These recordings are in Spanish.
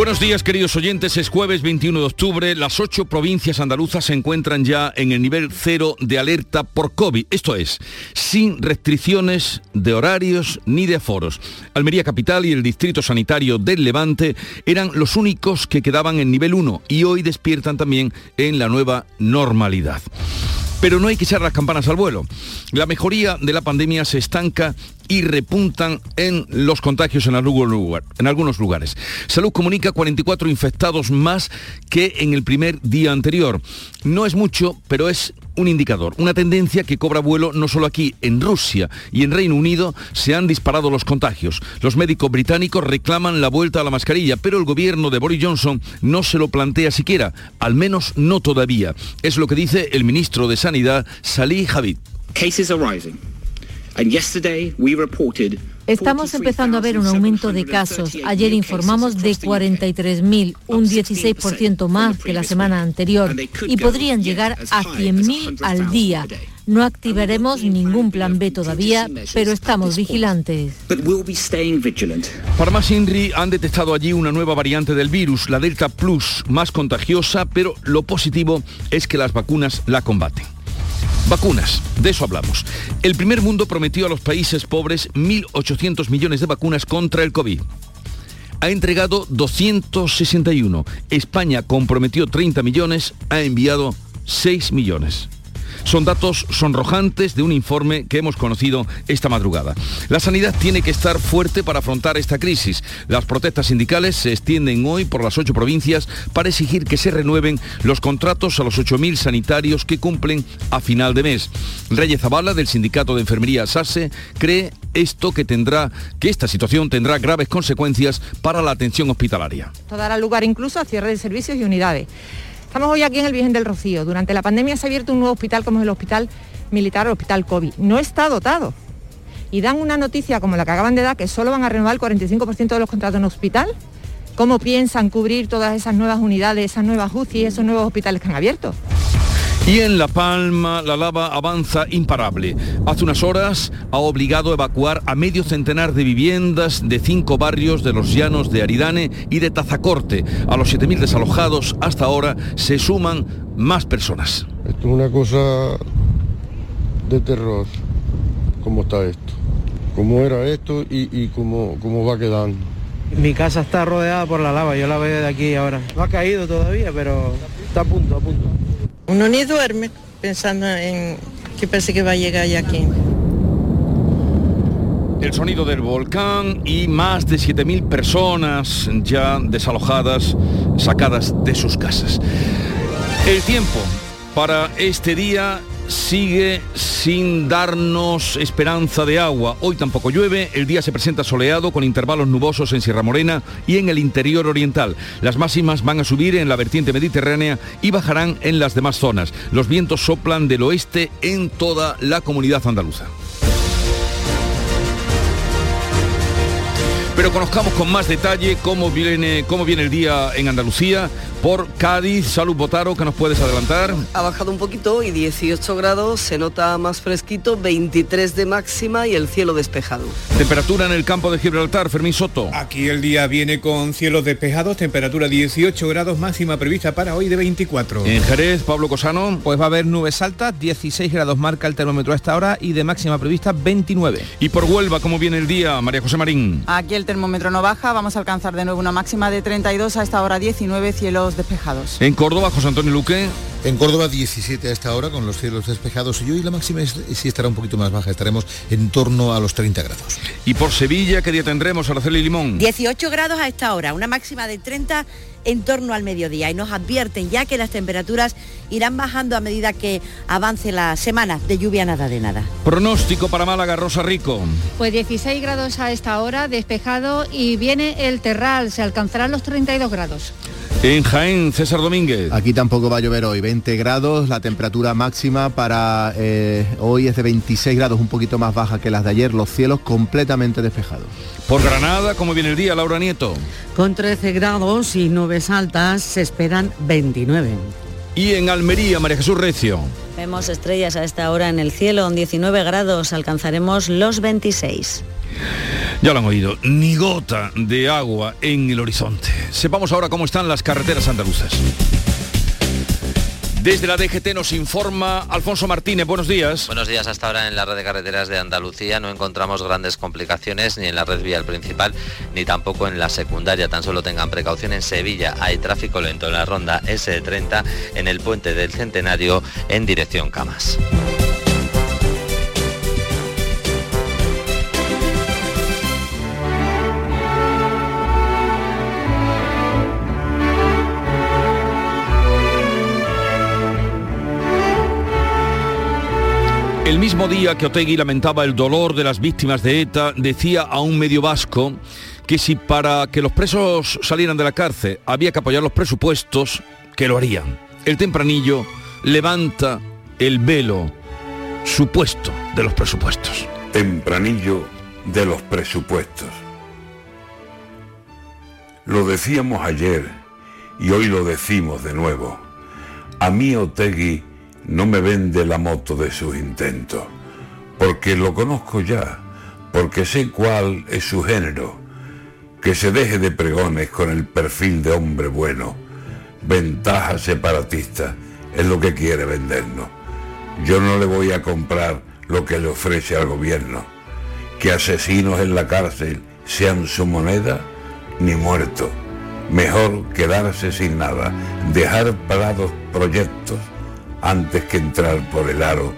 Buenos días queridos oyentes, es jueves 21 de octubre, las ocho provincias andaluzas se encuentran ya en el nivel cero de alerta por COVID, esto es, sin restricciones de horarios ni de aforos. Almería Capital y el Distrito Sanitario del Levante eran los únicos que quedaban en nivel 1 y hoy despiertan también en la nueva normalidad. Pero no hay que echar las campanas al vuelo. La mejoría de la pandemia se estanca y repuntan en los contagios en, algunos lugares. Salud comunica 44 infectados más que en el primer día anterior. No es mucho, pero es un indicador, una tendencia que cobra vuelo no solo aquí, en Rusia y en Reino Unido se han disparado los contagios. Los médicos británicos reclaman la vuelta a la mascarilla, pero el gobierno de Boris Johnson no se lo plantea siquiera, al menos no todavía. Es lo que dice el ministro de Sanidad, Salih Javid. Estamos empezando a ver un aumento de casos. Ayer informamos de 43.000, un 16% más que la semana anterior, y podrían llegar a 100.000 al día. No activaremos ningún plan B todavía, pero estamos vigilantes. INRI han detectado allí una nueva variante del virus, la Delta Plus, más contagiosa, pero lo positivo es que las vacunas la combaten. Vacunas, de eso hablamos. El primer mundo prometió a los países pobres 1.800 millones de vacunas contra el COVID. Ha entregado 261. España comprometió 30 millones, ha enviado 6 millones. Son datos sonrojantes de un informe que hemos conocido esta madrugada. La sanidad tiene que estar fuerte para afrontar esta crisis. Las protestas sindicales se extienden hoy por las ocho provincias para exigir que se renueven los contratos a los 8.000 sanitarios que cumplen a final de mes. Reyes Zavala, del Sindicato de Enfermería SASE, cree esto que tendrá, que esta situación tendrá graves consecuencias para la atención hospitalaria. Esto dará lugar incluso a cierre de servicios y unidades. Estamos hoy aquí en el Virgen del Rocío. Durante la pandemia se ha abierto un nuevo hospital como es el Hospital Militar o Hospital COVID. No está dotado. Y dan una noticia como la que acaban de dar, que solo van a renovar el 45% de los contratos en hospital. ¿Cómo piensan cubrir todas esas nuevas unidades, esas nuevas UCI esos nuevos hospitales que han abierto? Y en La Palma la lava avanza imparable. Hace unas horas ha obligado a evacuar a medio centenar de viviendas de cinco barrios de los llanos de Aridane y de Tazacorte. A los 7.000 desalojados hasta ahora se suman más personas. Esto es una cosa de terror. ¿Cómo está esto? ¿Cómo era esto y, cómo, cómo va quedando? Mi casa está rodeada por la lava, yo la veo de aquí ahora. No ha caído todavía, pero está a punto, a punto. Uno ni duerme pensando en que parece que va a llegar ya aquí. El sonido del volcán y más de 7.000 personas ya desalojadas, sacadas de sus casas. El tiempo para este día sigue sin darnos esperanza de agua. Hoy tampoco llueve, el día se presenta soleado con intervalos nubosos en Sierra Morena y en el interior oriental. Las máximas van a subir en la vertiente mediterránea y bajarán en las demás zonas. Los vientos soplan del oeste en toda la comunidad andaluza. Pero conozcamos con más detalle cómo viene, cómo viene el día en Andalucía por Cádiz. Salud Botaro, ¿qué nos puedes adelantar? Ha bajado un poquito y 18 grados, se nota más fresquito, 23 de máxima y el cielo despejado. Temperatura en el campo de Gibraltar, Fermín Soto. Aquí el día viene con cielos despejados, temperatura 18 grados, máxima prevista para hoy de 24. En Jerez, Pablo Cosano. Pues va a haber nubes altas, 16 grados marca el termómetro a esta hora y de máxima prevista 29. Y por Huelva, ¿cómo viene el día, María José Marín? Aquí el termómetro no baja, vamos a alcanzar de nuevo una máxima de 32 a esta hora 19 cielos despejados. En Córdoba, José Antonio Luque. En Córdoba 17 a esta hora con los cielos despejados y hoy la máxima es, sí estará un poquito más baja, estaremos en torno a los 30 grados. Y por Sevilla, ¿qué día tendremos, Araceli Limón? 18 grados a esta hora, una máxima de 30 en torno al mediodía y nos advierten ya que las temperaturas irán bajando a medida que avance la semana de lluvia nada de nada. Pronóstico para Málaga, Rosa Rico. Pues 16 grados a esta hora, despejado y viene el terral, se alcanzarán los 32 grados. En Jaén, César Domínguez. Aquí tampoco va a llover hoy, 20 grados, la temperatura máxima para eh, hoy es de 26 grados, un poquito más baja que las de ayer, los cielos completamente despejados. Por Granada, ¿cómo viene el día, Laura Nieto? Con 13 grados y nubes altas se esperan 29. Y en Almería, María Jesús Recio. Vemos estrellas a esta hora en el cielo, en 19 grados alcanzaremos los 26. Ya lo han oído, ni gota de agua en el horizonte. Sepamos ahora cómo están las carreteras andaluzas. Desde la DGT nos informa Alfonso Martínez. Buenos días. Buenos días. Hasta ahora en la red de carreteras de Andalucía no encontramos grandes complicaciones ni en la red vial principal ni tampoco en la secundaria. Tan solo tengan precaución en Sevilla. Hay tráfico lento en la ronda S30 en el puente del Centenario en dirección Camas. Mismo día que Otegui lamentaba el dolor de las víctimas de ETA, decía a un medio vasco que si para que los presos salieran de la cárcel había que apoyar los presupuestos, que lo harían. El tempranillo levanta el velo supuesto de los presupuestos. Tempranillo de los presupuestos. Lo decíamos ayer y hoy lo decimos de nuevo. A mí Otegui no me vende la moto de sus intentos, porque lo conozco ya, porque sé cuál es su género, que se deje de pregones con el perfil de hombre bueno, ventaja separatista, es lo que quiere vendernos. Yo no le voy a comprar lo que le ofrece al gobierno, que asesinos en la cárcel sean su moneda, ni muertos. Mejor quedarse sin nada, dejar parados proyectos antes que entrar por el aro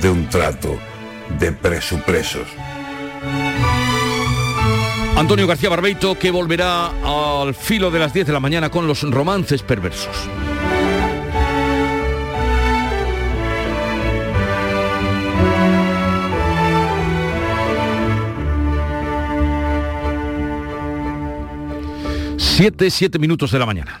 de un trato de presupresos. Antonio García Barbeito que volverá al filo de las 10 de la mañana con los romances perversos. Siete, siete minutos de la mañana.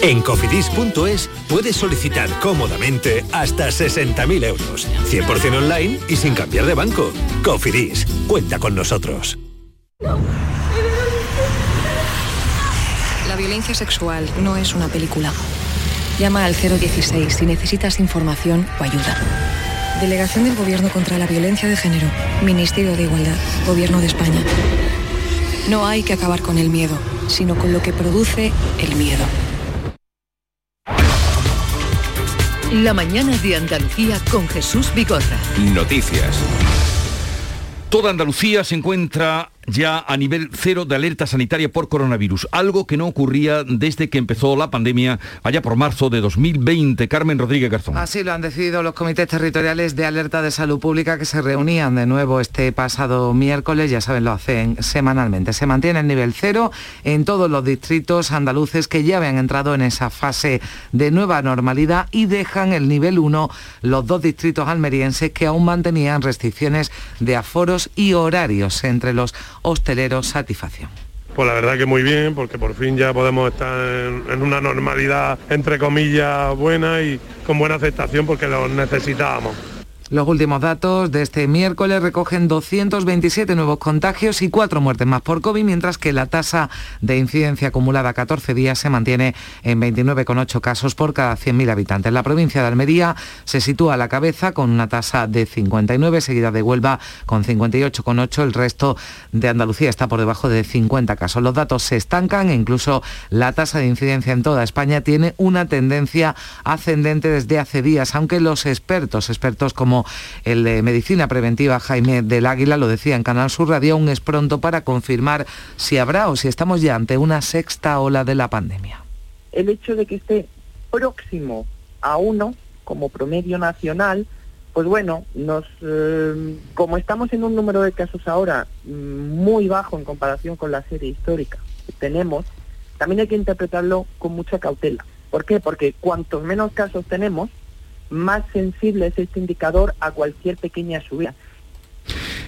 En cofidis.es puedes solicitar cómodamente hasta 60.000 euros. 100% online y sin cambiar de banco. Cofidis, cuenta con nosotros. La violencia sexual no es una película. Llama al 016 si necesitas información o ayuda. Delegación del Gobierno contra la Violencia de Género. Ministerio de Igualdad. Gobierno de España. No hay que acabar con el miedo, sino con lo que produce el miedo. La mañana de Andalucía con Jesús Bigorra. Noticias. Toda Andalucía se encuentra ya a nivel cero de alerta sanitaria por coronavirus, algo que no ocurría desde que empezó la pandemia allá por marzo de 2020. Carmen Rodríguez Garzón. Así lo han decidido los comités territoriales de alerta de salud pública que se reunían de nuevo este pasado miércoles, ya saben, lo hacen semanalmente. Se mantiene el nivel cero en todos los distritos andaluces que ya habían entrado en esa fase de nueva normalidad y dejan el nivel 1 los dos distritos almerienses que aún mantenían restricciones de aforos y horarios entre los hosteleros satisfacción. Pues la verdad que muy bien, porque por fin ya podemos estar en, en, una normalidad, entre comillas, buena y con buena aceptación porque lo necesitábamos. Los últimos datos de este miércoles recogen 227 nuevos contagios y cuatro muertes más por COVID, mientras que la tasa de incidencia acumulada a 14 días se mantiene en 29,8 casos por cada 100.000 habitantes. La provincia de Almería se sitúa a la cabeza con una tasa de 59, seguida de Huelva con 58,8. El resto de Andalucía está por debajo de 50 casos. Los datos se estancan e incluso la tasa de incidencia en toda España tiene una tendencia ascendente desde hace días, aunque los expertos, expertos como el de Medicina Preventiva Jaime del Águila, lo decía en Canal Sur Radio, aún es pronto para confirmar si habrá o si estamos ya ante una sexta ola de la pandemia. El hecho de que esté próximo a uno como promedio nacional, pues bueno, nos, eh, como estamos en un número de casos ahora mm, muy bajo en comparación con la serie histórica que tenemos, también hay que interpretarlo con mucha cautela. ¿Por qué? Porque cuantos menos casos tenemos, más sensible es este indicador a cualquier pequeña subida.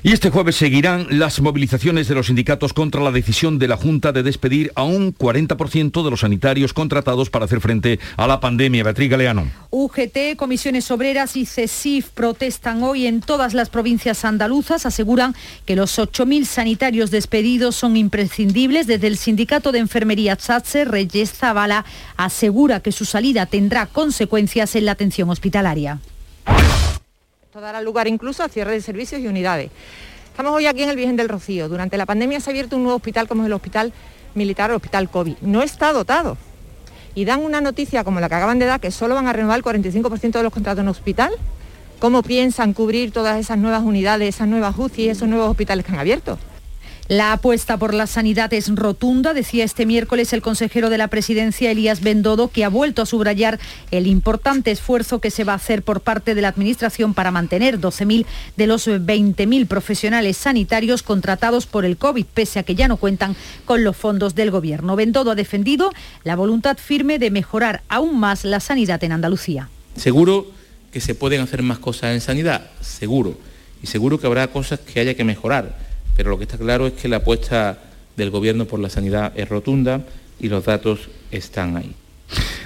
Y este jueves seguirán las movilizaciones de los sindicatos contra la decisión de la Junta de despedir a un 40% de los sanitarios contratados para hacer frente a la pandemia. Beatriz Galeano. UGT, Comisiones Obreras y CESIF protestan hoy en todas las provincias andaluzas. Aseguran que los 8.000 sanitarios despedidos son imprescindibles. Desde el sindicato de enfermería Chatse, Reyes Zavala asegura que su salida tendrá consecuencias en la atención hospitalaria. Esto dará lugar incluso a cierre de servicios y unidades. Estamos hoy aquí en el Virgen del Rocío. Durante la pandemia se ha abierto un nuevo hospital como es el Hospital Militar o Hospital COVID. No está dotado. Y dan una noticia como la que acaban de dar, que solo van a renovar el 45% de los contratos en hospital. ¿Cómo piensan cubrir todas esas nuevas unidades, esas nuevas UCI esos nuevos hospitales que han abierto? La apuesta por la sanidad es rotunda, decía este miércoles el consejero de la presidencia Elías Bendodo, que ha vuelto a subrayar el importante esfuerzo que se va a hacer por parte de la Administración para mantener 12.000 de los 20.000 profesionales sanitarios contratados por el COVID, pese a que ya no cuentan con los fondos del Gobierno. Bendodo ha defendido la voluntad firme de mejorar aún más la sanidad en Andalucía. Seguro que se pueden hacer más cosas en sanidad, seguro. Y seguro que habrá cosas que haya que mejorar pero lo que está claro es que la apuesta del Gobierno por la sanidad es rotunda y los datos están ahí.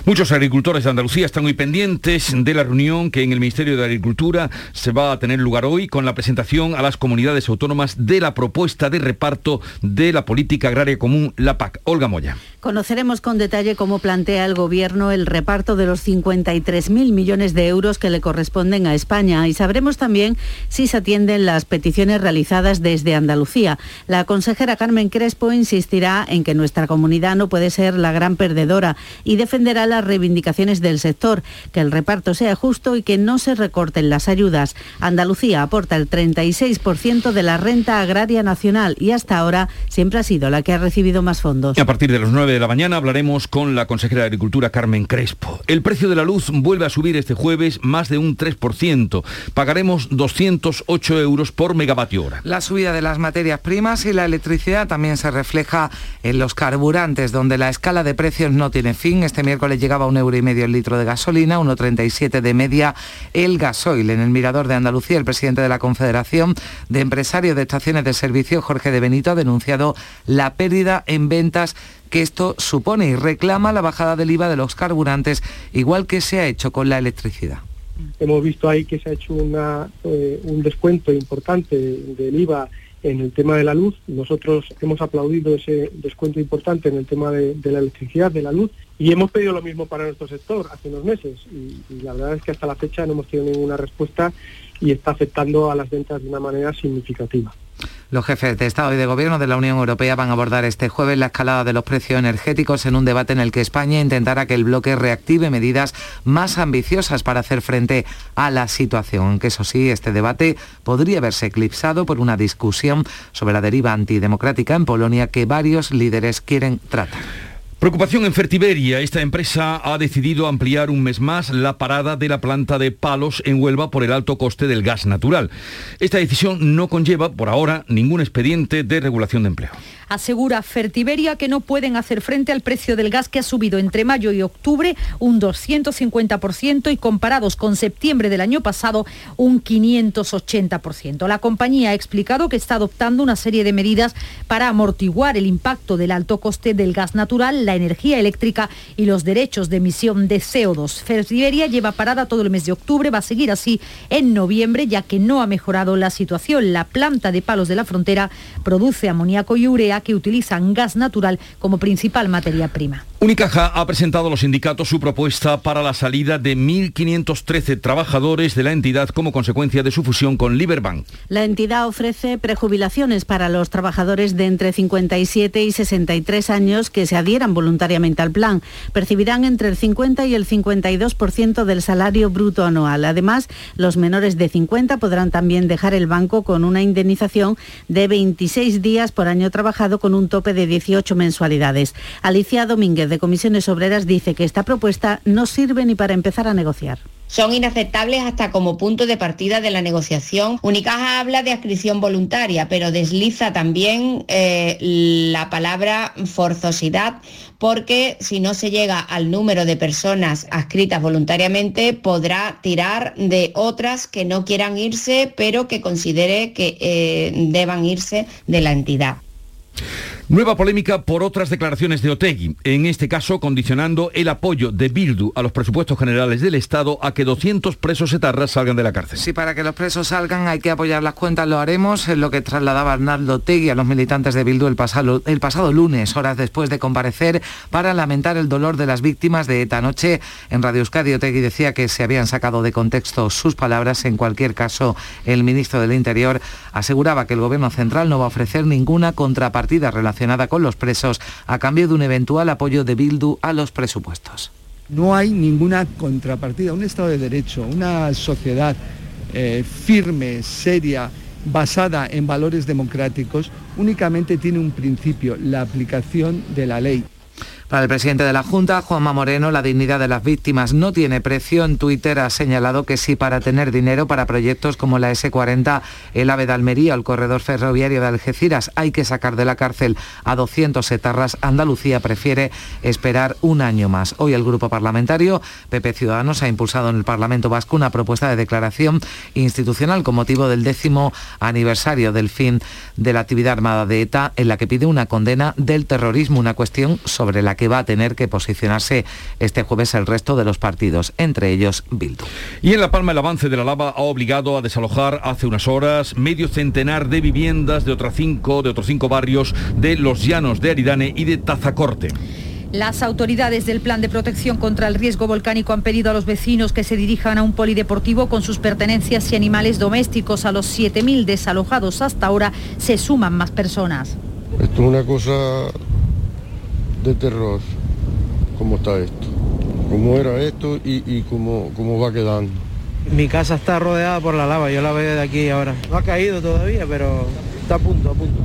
Muchos agricultores de Andalucía están muy pendientes de la reunión que en el Ministerio de Agricultura se va a tener lugar hoy con la presentación a las comunidades autónomas de la propuesta de reparto de la política agraria común, la PAC. Olga Moya. Conoceremos con detalle cómo plantea el Gobierno el reparto de los 53.000 millones de euros que le corresponden a España y sabremos también si se atienden las peticiones realizadas desde Andalucía. La consejera Carmen Crespo insistirá en que nuestra comunidad no puede ser la gran perdedora y defenderá las reivindicaciones del sector, que el reparto sea justo y que no se recorten las ayudas. Andalucía aporta el 36% de la renta agraria nacional y hasta ahora siempre ha sido la que ha recibido más fondos. A partir de los 9 de la mañana hablaremos con la consejera de Agricultura Carmen Crespo. El precio de la luz vuelve a subir este jueves más de un 3%. Pagaremos 208 euros por megavatio hora. La subida de las materias primas y la electricidad también se refleja en los carburantes, donde la escala de precios no tiene fin. Este miércoles llegaba un euro y medio el litro de gasolina, 1,37 de media el gasoil. En el Mirador de Andalucía, el presidente de la Confederación de Empresarios de Estaciones de Servicio, Jorge de Benito, ha denunciado la pérdida en ventas que esto supone y reclama la bajada del IVA de los carburantes, igual que se ha hecho con la electricidad. Hemos visto ahí que se ha hecho eh, un descuento importante del IVA en el tema de la luz. Nosotros hemos aplaudido ese descuento importante en el tema de, la electricidad, de la luz, y hemos pedido lo mismo para nuestro sector hace unos meses. y la verdad es que hasta la fecha no hemos tenido ninguna respuesta y está afectando a las ventas de una manera significativa. Los jefes de Estado y de Gobierno de la Unión Europea van a abordar este jueves la escalada de los precios energéticos en un debate en el que España intentará que el bloque reactive medidas más ambiciosas para hacer frente a la situación. Aunque eso sí, este debate podría verse eclipsado por una discusión sobre la deriva antidemocrática en Polonia que varios líderes quieren tratar. Preocupación en Fertiberia. Esta empresa ha decidido ampliar un mes más la parada de la planta de palos en Huelva por el alto coste del gas natural. Esta decisión no conlleva, por ahora, ningún expediente de regulación de empleo asegura Fertiberia que no pueden hacer frente al precio del gas que ha subido entre mayo y octubre un 250% y comparados con septiembre del año pasado un 580%. La compañía ha explicado que está adoptando una serie de medidas para amortiguar el impacto del alto coste del gas natural la energía eléctrica y los derechos de emisión de CO2. Fertiberia lleva parada todo el mes de octubre, va a seguir así en noviembre, ya que no ha mejorado la situación. La planta de palos de la frontera produce amoníaco y urea que utilizan gas natural como principal materia prima. Unicaja ha presentado a los sindicatos su propuesta para la salida de 1.513 trabajadores de la entidad como consecuencia de su fusión con Liberbank. La entidad ofrece prejubilaciones para los trabajadores de entre 57 y 63 años que se adhieran voluntariamente al plan. Percibirán entre el 50 y el 52% del salario bruto anual. Además, los menores de 50 podrán también dejar el banco con una indemnización de 26 días por año trabajado con un tope de 18 mensualidades. Alicia Domínguez de Comisiones Obreras dice que esta propuesta no sirve ni para empezar a negociar son inaceptables hasta como punto de partida de la negociación. Unicaja habla de adscripción voluntaria, pero desliza también eh, la palabra forzosidad, porque si no se llega al número de personas adscritas voluntariamente, podrá tirar de otras que no quieran irse, pero que considere que eh, deban irse de la entidad. Nueva polémica por otras declaraciones de Otegui, en este caso condicionando el apoyo de Bildu a los presupuestos generales del Estado a que 200 presos etarras salgan de la cárcel. Sí, para que los presos salgan hay que apoyar las cuentas, lo haremos, es lo que trasladaba Arnaldo Otegui a los militantes de Bildu el pasado, el pasado lunes, horas después de comparecer para lamentar el dolor de las víctimas de esta noche. En Radio Euskadi Otegui decía que se habían sacado de contexto sus palabras. En cualquier caso, el ministro del Interior aseguraba que el Gobierno central no va a ofrecer ninguna contrapartida relacionada con los presos a cambio de un eventual apoyo de Bildu a los presupuestos. No hay ninguna contrapartida, un Estado de Derecho, una sociedad eh, firme, seria, basada en valores democráticos, únicamente tiene un principio, la aplicación de la ley. Para el presidente de la Junta, Juanma Moreno, la dignidad de las víctimas no tiene precio. En Twitter ha señalado que si para tener dinero para proyectos como la S40, el AVE de Almería o el corredor ferroviario de Algeciras hay que sacar de la cárcel a 200 etarras, Andalucía prefiere esperar un año más. Hoy el grupo parlamentario PP Ciudadanos ha impulsado en el Parlamento Vasco una propuesta de declaración institucional con motivo del décimo aniversario del fin de la actividad armada de ETA, en la que pide una condena del terrorismo, una cuestión sobre la que va a tener que posicionarse este jueves el resto de los partidos, entre ellos Bildu. Y en La Palma el avance de la lava ha obligado a desalojar hace unas horas medio centenar de viviendas de, otras cinco, de otros cinco barrios de Los Llanos de Aridane y de Tazacorte. Las autoridades del Plan de Protección contra el Riesgo Volcánico han pedido a los vecinos que se dirijan a un polideportivo con sus pertenencias y animales domésticos. A los 7.000 desalojados hasta ahora se suman más personas. Esto es una cosa de terror, cómo está esto, cómo era esto y, cómo, cómo va quedando. Mi casa está rodeada por la lava, yo la veo de aquí ahora. No ha caído todavía, pero está a punto, a punto.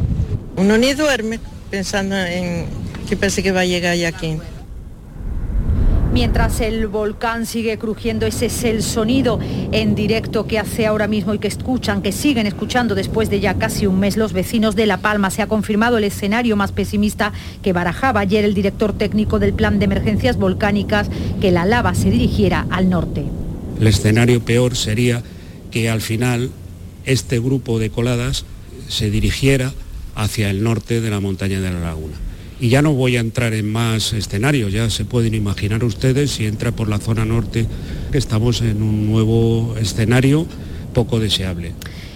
Uno ni duerme pensando en que parece que va a llegar ya aquí. Mientras el volcán sigue crujiendo, ese es el sonido en directo que hace ahora mismo y que escuchan, que siguen escuchando después de ya casi un mes los vecinos de La Palma. Se ha confirmado el escenario más pesimista que barajaba ayer el director técnico del Plan de Emergencias Volcánicas, que la lava se dirigiera al norte. El escenario peor sería que al final este grupo de coladas se dirigiera hacia el norte de la montaña de la laguna. Y ya no voy a entrar en más escenarios, ya se pueden imaginar ustedes si entra por la zona norte que estamos en un nuevo escenario poco deseable.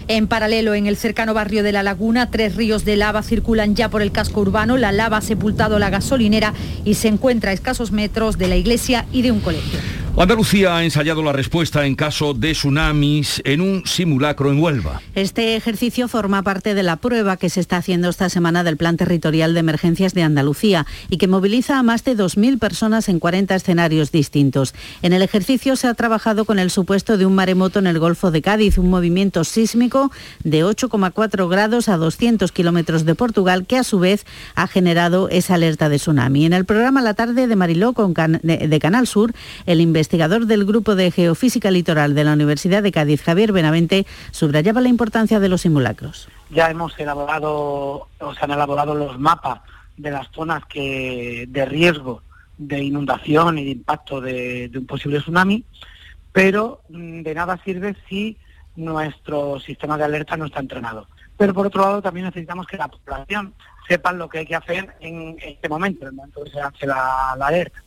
En paralelo, en el cercano barrio de La Laguna, tres ríos de lava circulan ya por el casco urbano. La lava ha sepultado la gasolinera y se encuentra a escasos metros de la iglesia y de un colegio. Andalucía ha ensayado la respuesta en caso de tsunamis en un simulacro en Huelva. Este ejercicio forma parte de la prueba que se está haciendo esta semana del Plan Territorial de Emergencias de Andalucía y que moviliza a más de 2.000 personas en 40 escenarios distintos. En el ejercicio se ha trabajado con el supuesto de un maremoto en el Golfo de Cádiz, un movimiento sísmico de 8,4 grados a 200 kilómetros de Portugal que a su vez ha generado esa alerta de tsunami. En el programa La Tarde de Mariló de Canal Sur, el investigador del Grupo de Geofísica Litoral de la Universidad de Cádiz, Javier Benavente, subrayaba la importancia de los simulacros. Ya hemos elaborado, o se han elaborado los mapas de las zonas que, de riesgo de inundación y de impacto de, un posible tsunami, pero mm, de nada sirve si nuestro sistema de alerta no está entrenado. pero por otro lado también necesitamos que la población sepa lo que hay que hacer en este momento, en el momento que se hace la alerta.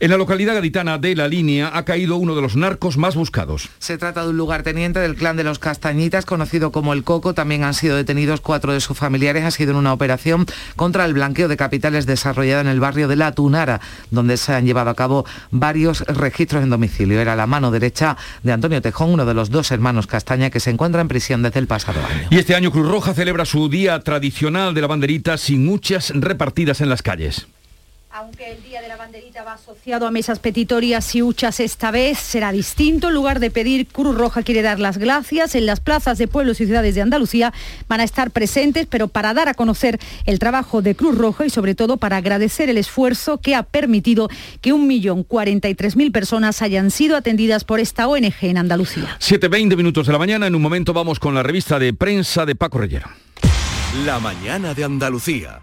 En la localidad gaditana de La Línea ha caído uno de los narcos más buscados. Se trata de un lugarteniente del clan de los Castañitas, conocido como el Coco. También han sido detenidos cuatro de sus familiares. Ha sido en una operación contra el blanqueo de capitales desarrollada en el barrio de La Tunara, donde se han llevado a cabo varios registros en domicilio. Era la mano derecha de Antonio Tejón, uno de los dos hermanos Castaña que se encuentra en prisión desde el pasado año. Y este año Cruz Roja celebra su día tradicional de la banderita sin muchas repartidas en las calles. Aunque el Día de la Banderita va asociado a mesas petitorias y huchas esta vez será distinto. En lugar de pedir, Cruz Roja quiere dar las gracias. En las plazas de pueblos y ciudades de Andalucía van a estar presentes, pero para dar a conocer el trabajo de Cruz Roja y sobre todo para agradecer el esfuerzo que ha permitido que 1.043.000 personas hayan sido atendidas por esta ONG en Andalucía. 7.20 minutos de la mañana. En un momento vamos con la revista de prensa de Paco Reyero. La mañana de Andalucía.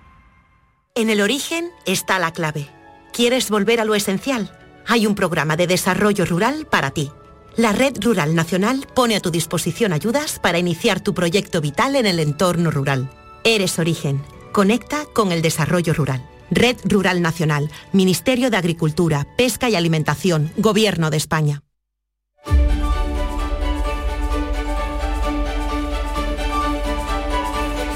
En el origen está la clave. ¿Quieres volver a lo esencial? Hay un programa de desarrollo rural para ti. La Red Rural Nacional pone a tu disposición ayudas para iniciar tu proyecto vital en el entorno rural. Eres origen. Conecta con el desarrollo rural. Red Rural Nacional, Ministerio de Agricultura, Pesca y Alimentación, Gobierno de España.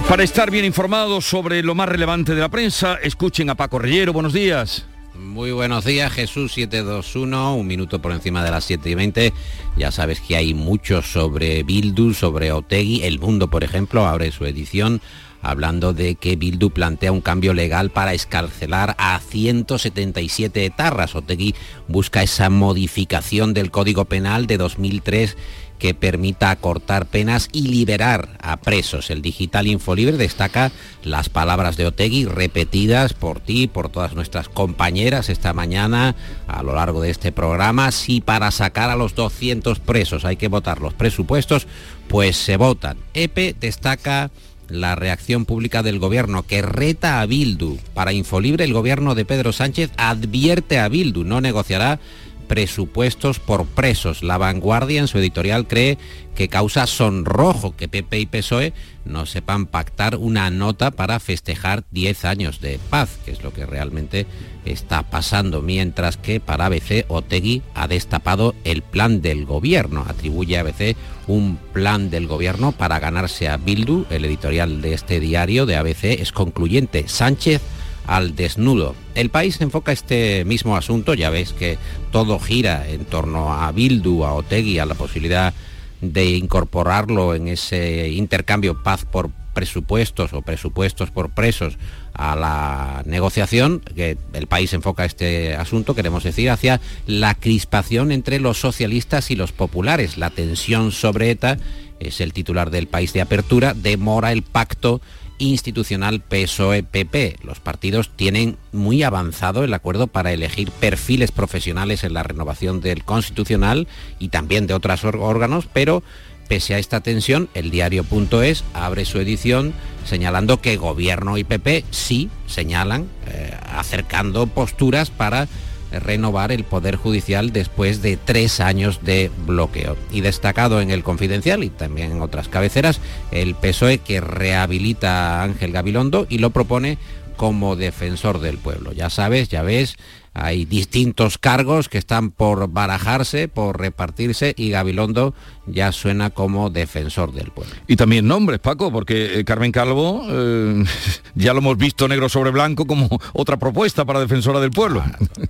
Para estar bien informados sobre lo más relevante de la prensa, escuchen a Paco Reyero. Buenos días. Muy buenos días, Jesús 721, un minuto por encima de las 7 y 20. Ya sabes que hay mucho sobre Bildu, sobre Otegui. El Mundo, por ejemplo, abre su edición hablando de que Bildu plantea un cambio legal para escarcelar a 177 etarras. Otegui busca esa modificación del Código Penal de 2003 que permita acortar penas y liberar a presos. El digital Infolibre destaca las palabras de Otegui repetidas por ti, por todas nuestras compañeras esta mañana a lo largo de este programa. Si para sacar a los 200 presos hay que votar los presupuestos, pues se votan. EPE destaca la reacción pública del gobierno que reta a Bildu. Para Infolibre el gobierno de Pedro Sánchez advierte a Bildu, no negociará presupuestos por presos. La vanguardia en su editorial cree que causa sonrojo que PP y PSOE no sepan pactar una nota para festejar 10 años de paz, que es lo que realmente está pasando, mientras que para ABC Otegui ha destapado el plan del gobierno, atribuye a ABC un plan del gobierno para ganarse a Bildu, el editorial de este diario de ABC es concluyente. Sánchez al desnudo. El país enfoca este mismo asunto, ya ves que todo gira en torno a Bildu, a Otegui, a la posibilidad de incorporarlo en ese intercambio paz por presupuestos o presupuestos por presos a la negociación, que el país enfoca este asunto, queremos decir, hacia la crispación entre los socialistas y los populares. La tensión sobre ETA, es el titular del país de apertura, demora el pacto institucional PSOE-PP. Los partidos tienen muy avanzado el acuerdo para elegir perfiles profesionales en la renovación del constitucional y también de otros órganos, pero pese a esta tensión, el diario.es abre su edición señalando que gobierno y PP sí señalan, eh, acercando posturas para renovar el Poder Judicial después de tres años de bloqueo. Y destacado en el Confidencial y también en otras cabeceras, el PSOE que rehabilita a Ángel Gabilondo y lo propone como defensor del pueblo. Ya sabes, ya ves, hay distintos cargos que están por barajarse, por repartirse y Gabilondo ya suena como defensor del pueblo. Y también nombres, Paco, porque eh, Carmen Calvo eh, ya lo hemos visto negro sobre blanco como otra propuesta para defensora del pueblo.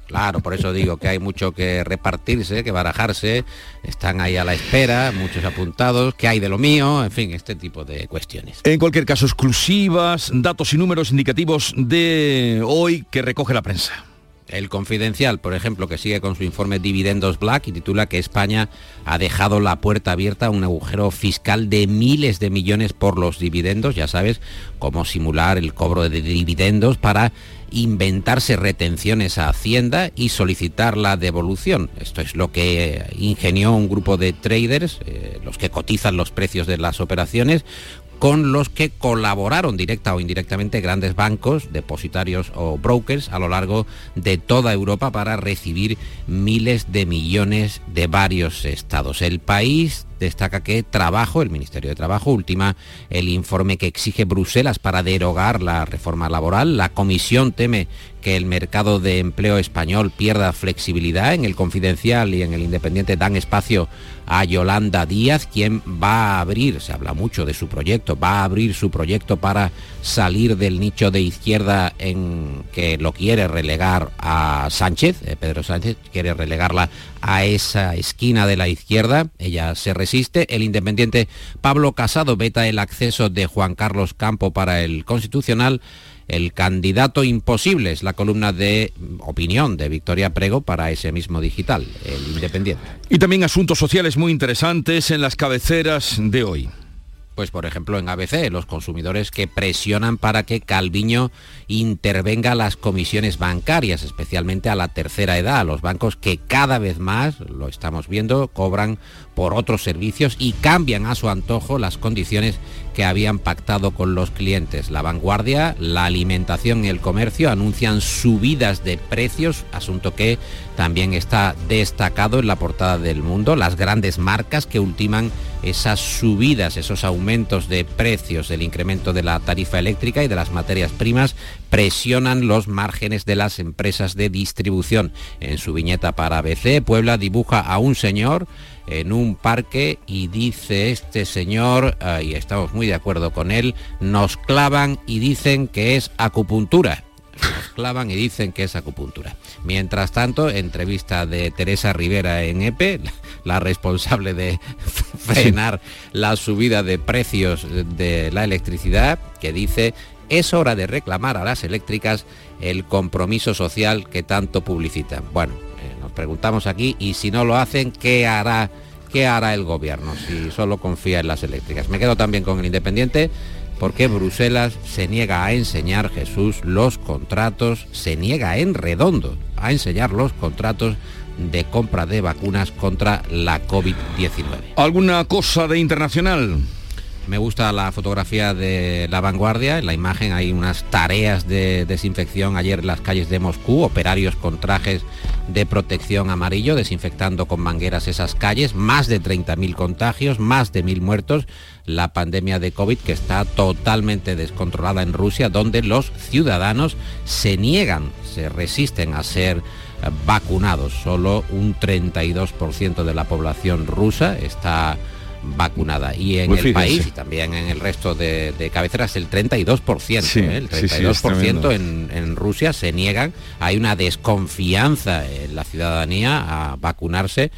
Claro, por eso digo que hay mucho que repartirse, que barajarse, están ahí a la espera, muchos apuntados, que hay de lo mío, en fin, este tipo de cuestiones. En cualquier caso, exclusivas, datos y números indicativos de hoy que recoge la prensa. El Confidencial, por ejemplo, que sigue con su informe Dividendos Black y titula que España ha dejado la puerta abierta a un agujero fiscal de miles de millones por los dividendos, ya sabes, cómo simular el cobro de dividendos para inventarse retenciones a Hacienda y solicitar la devolución. Esto es lo que ingenió un grupo de traders, eh, los que cotizan los precios de las operaciones, con los que colaboraron directa o indirectamente grandes bancos, depositarios o brokers a lo largo de toda Europa para recibir miles de millones de varios estados. El país destaca que Trabajo, el Ministerio de Trabajo, última el informe que exige Bruselas para derogar la reforma laboral. La Comisión teme que el mercado de empleo español pierda flexibilidad. En el Confidencial y en el Independiente dan espacio a Yolanda Díaz, quien va a abrir, se habla mucho de su proyecto, va a abrir su proyecto para salir del nicho de izquierda en que lo quiere relegar a Sánchez, eh, Pedro Sánchez quiere relegarla a esa esquina de la izquierda, ella se resiste, el independiente Pablo Casado veta el acceso de Juan Carlos Campo para el Constitucional, el candidato imposible es la columna de opinión de Victoria Prego para ese mismo digital, el Independiente. Y también asuntos sociales muy interesantes en las cabeceras de hoy pues por ejemplo en ABC, los consumidores que presionan para que Calviño intervenga a las comisiones bancarias, especialmente a la tercera edad, a los bancos que cada vez más, lo estamos viendo, cobran por otros servicios y cambian a su antojo las condiciones que habían pactado con los clientes. La vanguardia, la alimentación y el comercio anuncian subidas de precios, asunto que también está destacado en la portada del mundo. Las grandes marcas que ultiman esas subidas, esos aumentos de precios, del incremento de la tarifa eléctrica y de las materias primas, presionan los márgenes de las empresas de distribución. En su viñeta para ABC, Puebla dibuja a un señor en un parque y dice este señor, y estamos muy de acuerdo con él, nos clavan y dicen que es acupuntura. Nos clavan y dicen que es acupuntura. Mientras tanto, entrevista de Teresa Rivera en EPE, la responsable de frenar la subida de precios de la electricidad, que dice, es hora de reclamar a las eléctricas el compromiso social que tanto publicitan. Bueno, preguntamos aquí y si no lo hacen, ¿qué hará, qué hará el gobierno si solo confía en las eléctricas? Me quedo también con el Independiente porque Bruselas se niega a enseñar Jesús los contratos, se niega en redondo a enseñar los contratos de compra de vacunas contra la COVID-19. ¿Alguna cosa de internacional? Me gusta la fotografía de la vanguardia. En la imagen hay unas tareas de desinfección ayer en las calles de Moscú, operarios con trajes de protección amarillo, desinfectando con mangueras esas calles. Más de 30.000 contagios, más de 1.000 muertos. La pandemia de COVID que está totalmente descontrolada en Rusia, donde los ciudadanos se niegan, se resisten a ser vacunados. Solo un 32% de la población rusa está vacunada. Y en el país y también en el resto de, cabeceras el 32%. ¿eh? El 32% en, en, Rusia se niegan. Hay una desconfianza en la ciudadanía a vacunarse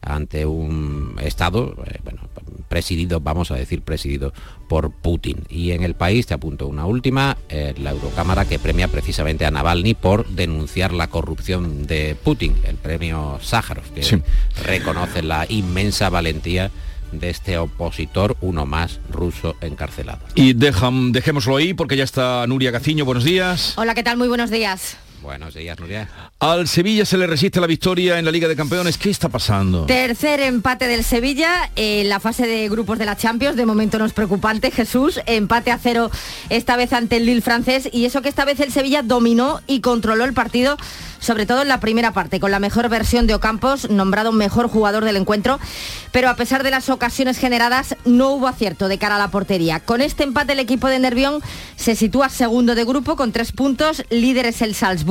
ante un Estado, eh, bueno, presidido, vamos a decir, presidido por Putin. Y en el país, te apunto una última, eh, la Eurocámara que premia precisamente a Navalny por denunciar la corrupción de Putin, el premio Sájarov, que reconoce la inmensa valentía de este opositor, uno más ruso encarcelado. Y dejan, dejémoslo ahí porque ya está Nuria Gaciño. Buenos días. Hola, ¿qué tal? Muy buenos días. Buenos días, Nuria. Al Sevilla se le resiste la victoria en la Liga de Campeones. ¿Qué está pasando? Tercer empate del Sevilla en la fase de grupos de la Champions. De momento no es preocupante, Jesús. Empate a cero esta vez ante el Lille francés. Y eso que esta vez el Sevilla dominó y controló el partido sobre todo en la primera parte, con la mejor versión de Ocampos, nombrado mejor jugador del encuentro, pero a pesar de las ocasiones generadas, no hubo acierto de cara a la portería. Con este empate el equipo de Nervión se sitúa segundo de grupo con tres puntos, líder es el Salzburgo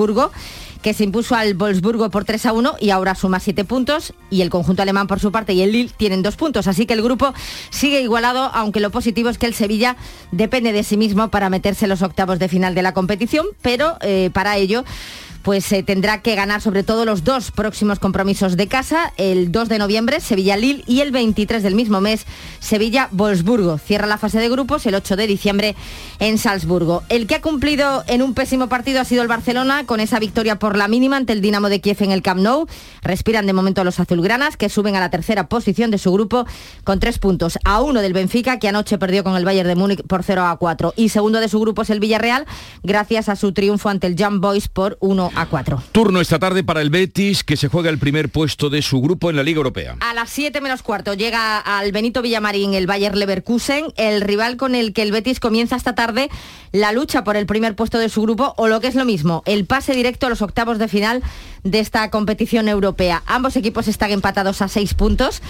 que se impuso al Wolfsburgo por 3 a 1 y ahora suma 7 puntos y el conjunto alemán por su parte y el Lille tienen 2 puntos. Así que el grupo sigue igualado, aunque lo positivo es que el Sevilla depende de sí mismo para meterse en los octavos de final de la competición, pero eh, para ello pues se tendrá que ganar sobre todo los dos próximos compromisos de casa, el 2 de noviembre Sevilla-Lille y el 23 del mismo mes Sevilla-Wolfsburgo. Cierra la fase de grupos el 8 de diciembre en Salzburgo. El que ha cumplido en un pésimo partido ha sido el Barcelona con esa victoria por la mínima ante el Dinamo de Kiev en el Camp Nou. Respiran de momento los azulgranas que suben a la tercera posición de su grupo con tres puntos a uno del Benfica que anoche perdió con el Bayern de Múnich por 0 a 4 y segundo de su grupo es el Villarreal gracias a su triunfo ante el Young Boys por 1 a 4. Turno esta tarde para el Betis, que se juega el primer puesto de su grupo en la Liga Europea. A las 7 menos cuarto llega al Benito Villamarín el Bayer Leverkusen, el rival con el que el Betis comienza esta tarde la lucha por el primer puesto de su grupo, o lo que es lo mismo, el pase directo a los octavos de final de esta competición europea. Ambos equipos están empatados a seis puntos.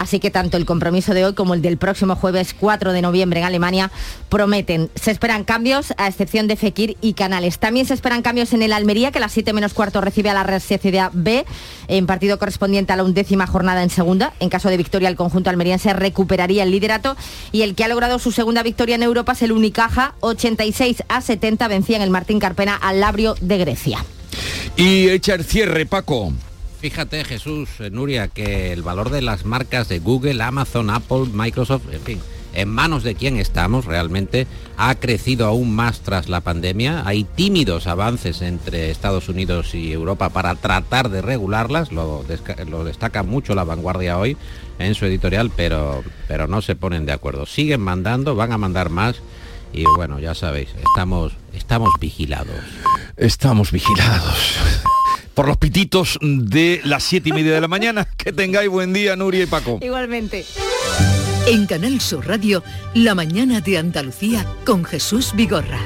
Así que tanto el compromiso de hoy como el del próximo jueves 4 de noviembre en Alemania prometen. Se esperan cambios, a excepción de Fekir y Canales. También se esperan cambios en el Almería, que a las 7 menos cuarto recibe a la Real Sociedad B, en partido correspondiente a la undécima jornada en segunda. En caso de victoria, el conjunto almeriense recuperaría el liderato y el que ha logrado su segunda victoria en Europa es el Unicaja, 86 a 70 vencía en el Martín Carpena al Labrio de Grecia. Y echa cierre, Paco. Fíjate, Jesús, eh, Nuria, que el valor de las marcas de Google, Amazon, Apple, Microsoft, en fin, en manos de quién estamos realmente, ha crecido aún más tras la pandemia. Hay tímidos avances entre Estados Unidos y Europa para tratar de regularlas, lo, destaca mucho la vanguardia hoy en su editorial, pero, pero no se ponen de acuerdo. Siguen mandando, van a mandar más y bueno, ya sabéis, estamos, estamos vigilados. Estamos vigilados por los pititos de las siete y media de la mañana. Que tengáis buen día, Nuria y Paco. Igualmente. En Canal Sur Radio, La mañana de Andalucía con Jesús Vigorra.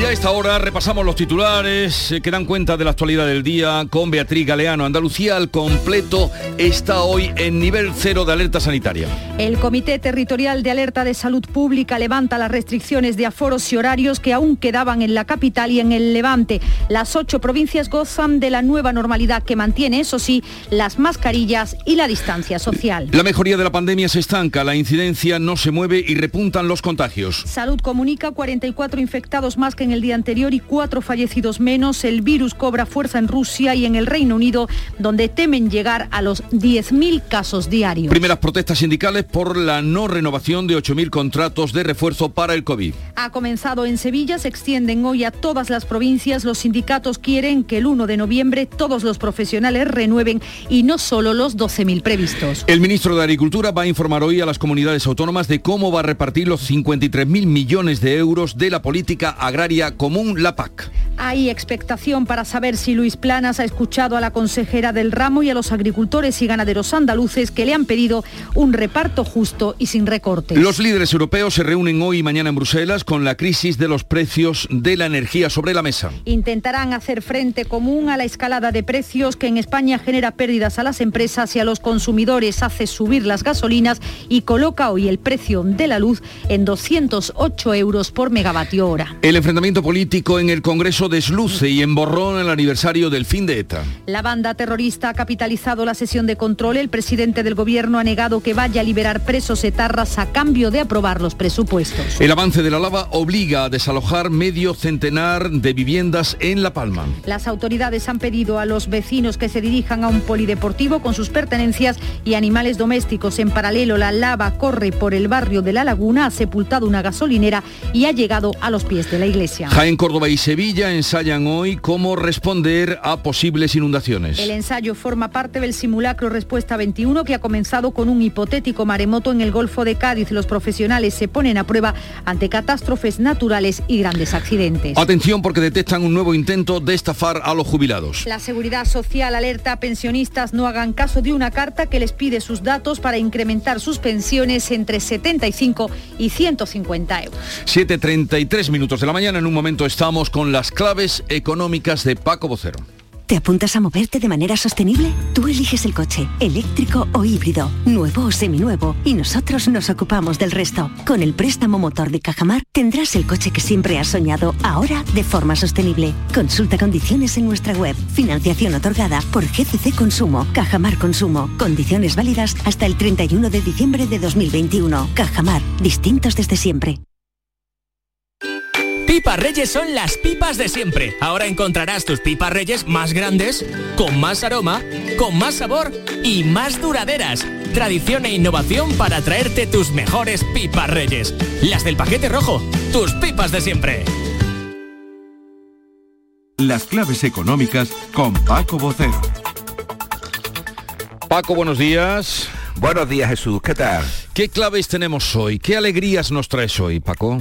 Y a esta hora repasamos los titulares eh, que dan cuenta de la actualidad del día con Beatriz Galeano. Andalucía al completo está hoy en nivel cero de alerta sanitaria. El Comité Territorial de Alerta de Salud Pública levanta las restricciones de aforos y horarios que aún quedaban en la capital y en el Levante. Las ocho provincias gozan de la nueva normalidad que mantiene, eso sí, las mascarillas y la distancia social. La mejoría de la pandemia se estanca, la incidencia no se mueve y repuntan los contagios. Salud comunica 44 infectados más que en el día anterior y cuatro fallecidos menos. El virus cobra fuerza en Rusia y en el Reino Unido, donde temen llegar a los 10.000 casos diarios. Primeras protestas sindicales por la no renovación de 8.000 contratos de refuerzo para el COVID. Ha comenzado en Sevilla, se extienden hoy a todas las provincias. Los sindicatos quieren que el 1 de noviembre todos los profesionales renueven y no solo los 12.000 previstos. El ministro de Agricultura va a informar hoy a las comunidades autónomas de cómo va a repartir los 53.000 millones de euros de la política agraria común, la PAC. Hay expectación para saber si Luis Planas ha escuchado a la consejera del ramo y a los agricultores y ganaderos andaluces que le han pedido un reparto justo y sin recortes. Los líderes europeos se reúnen hoy y mañana en Bruselas con la crisis de los precios de la energía sobre la mesa. Intentarán hacer frente común a la escalada de precios que en España genera pérdidas a las empresas y a los consumidores, hace subir las gasolinas y coloca hoy el precio de la luz en 208 euros por megavatio hora. El enfrentamiento político en el Congreso desluce y emborrón el aniversario del fin de ETA. La banda terrorista ha capitalizado la sesión de control. El presidente del gobierno ha negado que vaya a liberar presos etarras a cambio de aprobar los presupuestos. El avance de la lava obliga a desalojar medio centenar de viviendas en La Palma. Las autoridades han pedido a los vecinos que se dirijan a un polideportivo con sus pertenencias y animales domésticos. En paralelo, la lava corre por el barrio de La Laguna, ha sepultado una gasolinera y ha llegado a los pies de la iglesia. Jaén, Córdoba y Sevilla ensayan hoy cómo responder a posibles inundaciones. El ensayo forma parte del simulacro Respuesta 21 que ha comenzado con un hipotético maremoto en el Golfo de Cádiz. Los profesionales se ponen a prueba ante catástrofes naturales y grandes accidentes. Atención porque detectan un nuevo intento de estafar a los jubilados. La Seguridad Social alerta a pensionistas no hagan caso de una carta que les pide sus datos para incrementar sus pensiones entre 75 y 150 euros. 7.33 minutos de la mañana. En un momento estamos con las claves económicas de Paco Vocero. ¿Te apuntas a moverte de manera sostenible? Tú eliges el coche, eléctrico o híbrido, nuevo o seminuevo, y nosotros nos ocupamos del resto. Con el préstamo motor de Cajamar tendrás el coche que siempre has soñado, ahora de forma sostenible. Consulta condiciones en nuestra web. Financiación otorgada por GCC Consumo, Cajamar Consumo. Condiciones válidas hasta el 31 de diciembre de 2021. Cajamar, distintos desde siempre. Pipas Reyes son las pipas de siempre. Ahora encontrarás tus pipas Reyes más grandes, con más aroma, con más sabor y más duraderas. Tradición e innovación para traerte tus mejores pipas Reyes. Las del paquete rojo, tus pipas de siempre. Las claves económicas con Paco Bocero. Paco, buenos días. Buenos días Jesús, ¿qué tal? ¿Qué claves tenemos hoy? ¿Qué alegrías nos traes hoy, Paco?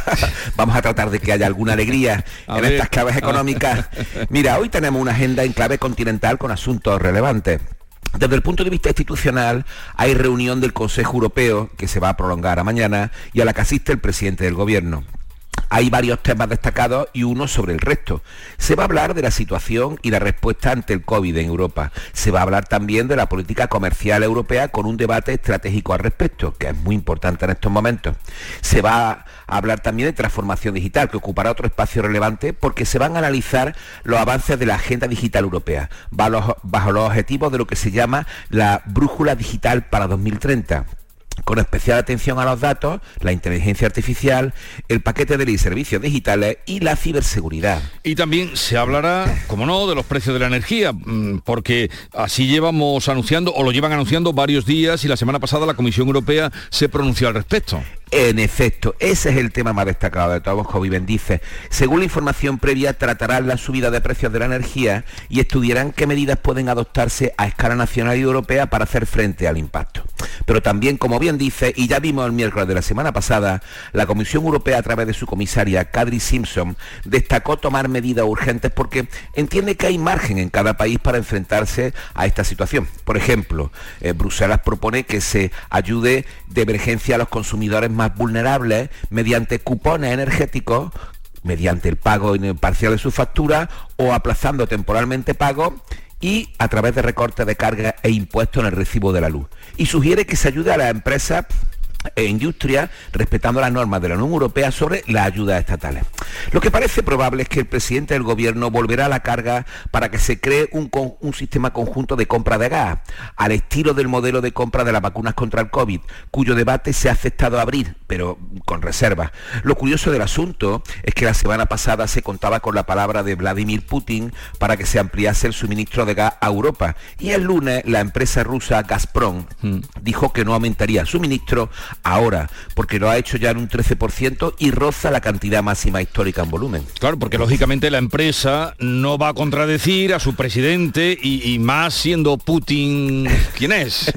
Vamos a tratar de que haya alguna alegría en ver. estas claves económicas. Mira, hoy tenemos una agenda en clave continental con asuntos relevantes. Desde el punto de vista institucional, hay reunión del Consejo Europeo que se va a prolongar a mañana y a la que asiste el presidente del Gobierno. Hay varios temas destacados y uno sobre el resto. Se va a hablar de la situación y la respuesta ante el COVID en Europa. Se va a hablar también de la política comercial europea con un debate estratégico al respecto, que es muy importante en estos momentos. Se va a hablar también de transformación digital, que ocupará otro espacio relevante porque se van a analizar los avances de la agenda digital europea, bajo los objetivos de lo que se llama la brújula digital para 2030 con especial atención a los datos, la inteligencia artificial, el paquete de ley y servicios digitales y la ciberseguridad. Y también se hablará, como no, de los precios de la energía, mm, porque así llevamos anunciando, o lo llevan anunciando varios días y la semana pasada la Comisión Europea se pronunció al respecto. En efecto, ese es el tema más destacado de todos, como dice. Según la información previa, tratarán la subida de precios de la energía y estudiarán qué medidas pueden adoptarse a escala nacional y europea para hacer frente al impacto. Pero también, como bien dice, y ya vimos el miércoles de la semana pasada, la Comisión Europea a través de su comisaria, Kadri Simpson, destacó tomar medidas urgentes porque entiende que hay margen en cada país para enfrentarse a esta situación. Por ejemplo, eh, Bruselas propone que se ayude de emergencia a los consumidores más vulnerables mediante cupones energéticos mediante el pago parcial de su factura o aplazando temporalmente pago y a través de recortes de carga e impuestos en el recibo de la luz. Y sugiere que se ayude a las empresas e industria respetando las normas de la Unión Europea sobre las ayudas estatales. Lo que parece probable es que el presidente del gobierno volverá a la carga para que se cree un, un, sistema conjunto de compra de gas, al estilo del modelo de compra de las vacunas contra el COVID, cuyo debate se ha aceptado abrir, pero con reservas. Lo curioso del asunto es que la semana pasada se contaba con la palabra de Vladimir Putin para que se ampliase el suministro de gas a Europa y el lunes la empresa rusa Gazprom mm. dijo que no aumentaría el suministro ahora, porque lo ha hecho ya en un 13% y roza la cantidad máxima histórica en volumen. Claro, porque lógicamente la empresa no va a contradecir a su presidente y, más siendo Putin quien es.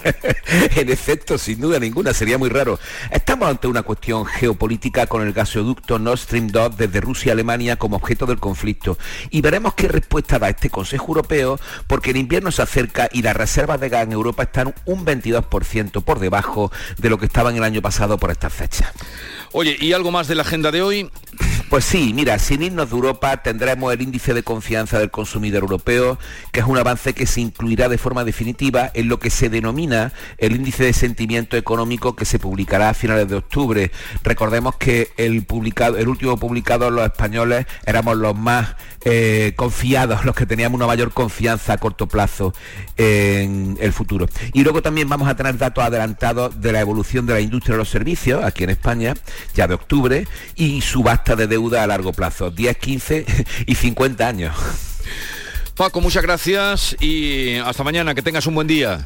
en efecto, sin duda ninguna, sería muy raro. Estamos ante una cuestión geopolítica con el gasoducto Nord Stream 2 desde Rusia a Alemania como objeto del conflicto y veremos qué respuesta da este Consejo Europeo porque el invierno se acerca y las reservas de gas en Europa están un 22% por debajo de lo que estaban el año pasado por esta fecha. Oye, ¿y algo más de la agenda de hoy? Pues sí, mira, sin irnos de Europa tendremos el índice de confianza del consumidor europeo, que es un avance que se incluirá de forma definitiva en lo que se denomina el índice de sentimiento económico que se publicará a finales de octubre. Recordemos que el, publicado, el último publicado los españoles éramos los más eh, confiados, los que teníamos una mayor confianza a corto plazo en el futuro. Y luego también vamos a tener datos adelantados de la evolución de la industria de los servicios aquí en España, ya de octubre, y subasta de deuda a largo plazo, 10, 15 y 50 años. Paco, muchas gracias y hasta mañana, que tengas un buen día.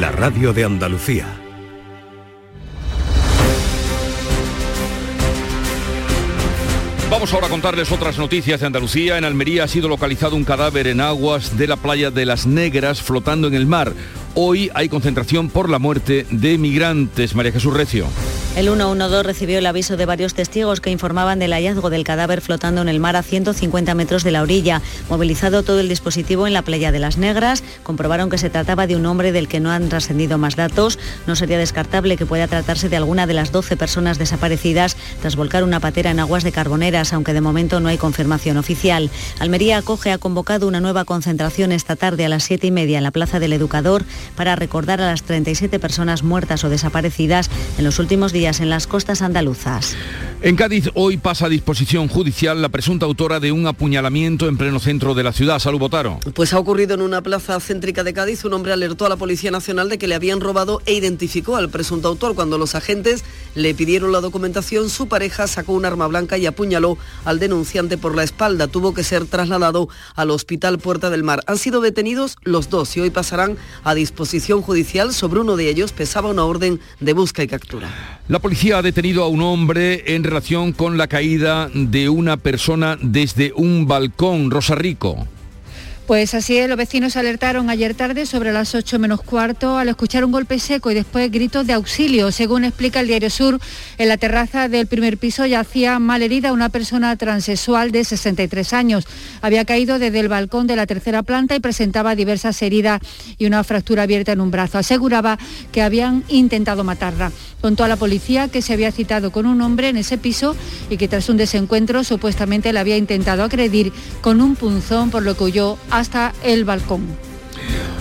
la radio de Andalucía. Vamos ahora a contarles otras noticias de Andalucía. En Almería ha sido localizado un cadáver en aguas de la playa de Las Negras flotando en el mar. Hoy hay concentración por la muerte de migrantes. María Jesús Recio. El 112 recibió el aviso de varios testigos que informaban del hallazgo del cadáver flotando en el mar a 150 metros de la orilla. Movilizado todo el dispositivo en la playa de las Negras, comprobaron que se trataba de un hombre del que no han trascendido más datos. No sería descartable que pueda tratarse de alguna de las 12 personas desaparecidas tras volcar una patera en aguas de Carboneras, aunque de momento no hay confirmación oficial. Almería acoge ha convocado una nueva concentración esta tarde a las 7 y media en la Plaza del Educador para recordar a las 37 personas muertas o desaparecidas en los últimos días en las costas andaluzas. En Cádiz hoy pasa a disposición judicial la presunta autora de un apuñalamiento en pleno centro de la ciudad. Salud Botaro. Pues ha ocurrido en una plaza céntrica de Cádiz. Un hombre alertó a la Policía Nacional de que le habían robado e identificó al presunto autor. Cuando los agentes le pidieron la documentación, su pareja sacó un arma blanca y apuñaló al denunciante por la espalda. Tuvo que ser trasladado al Hospital Puerta del Mar. Han sido detenidos los dos y hoy pasarán a disposición judicial. Sobre uno de ellos pesaba una orden de busca y captura. La policía ha detenido a un hombre en relación con la caída de una persona desde un balcón. Rosa Rico. Pues así es, los vecinos alertaron ayer tarde sobre las 8 menos cuarto al escuchar un golpe seco y después gritos de auxilio. Según explica el Diario Sur, en la terraza del primer piso yacía mal herida una persona transexual de 63 años. Había caído desde el balcón de la tercera planta y presentaba diversas heridas y una fractura abierta en un brazo. Aseguraba que habían intentado matarla. Contó a la policía que se había citado con un hombre en ese piso y que tras un desencuentro supuestamente le había intentado agredir con un punzón por lo que huyó hasta el balcón.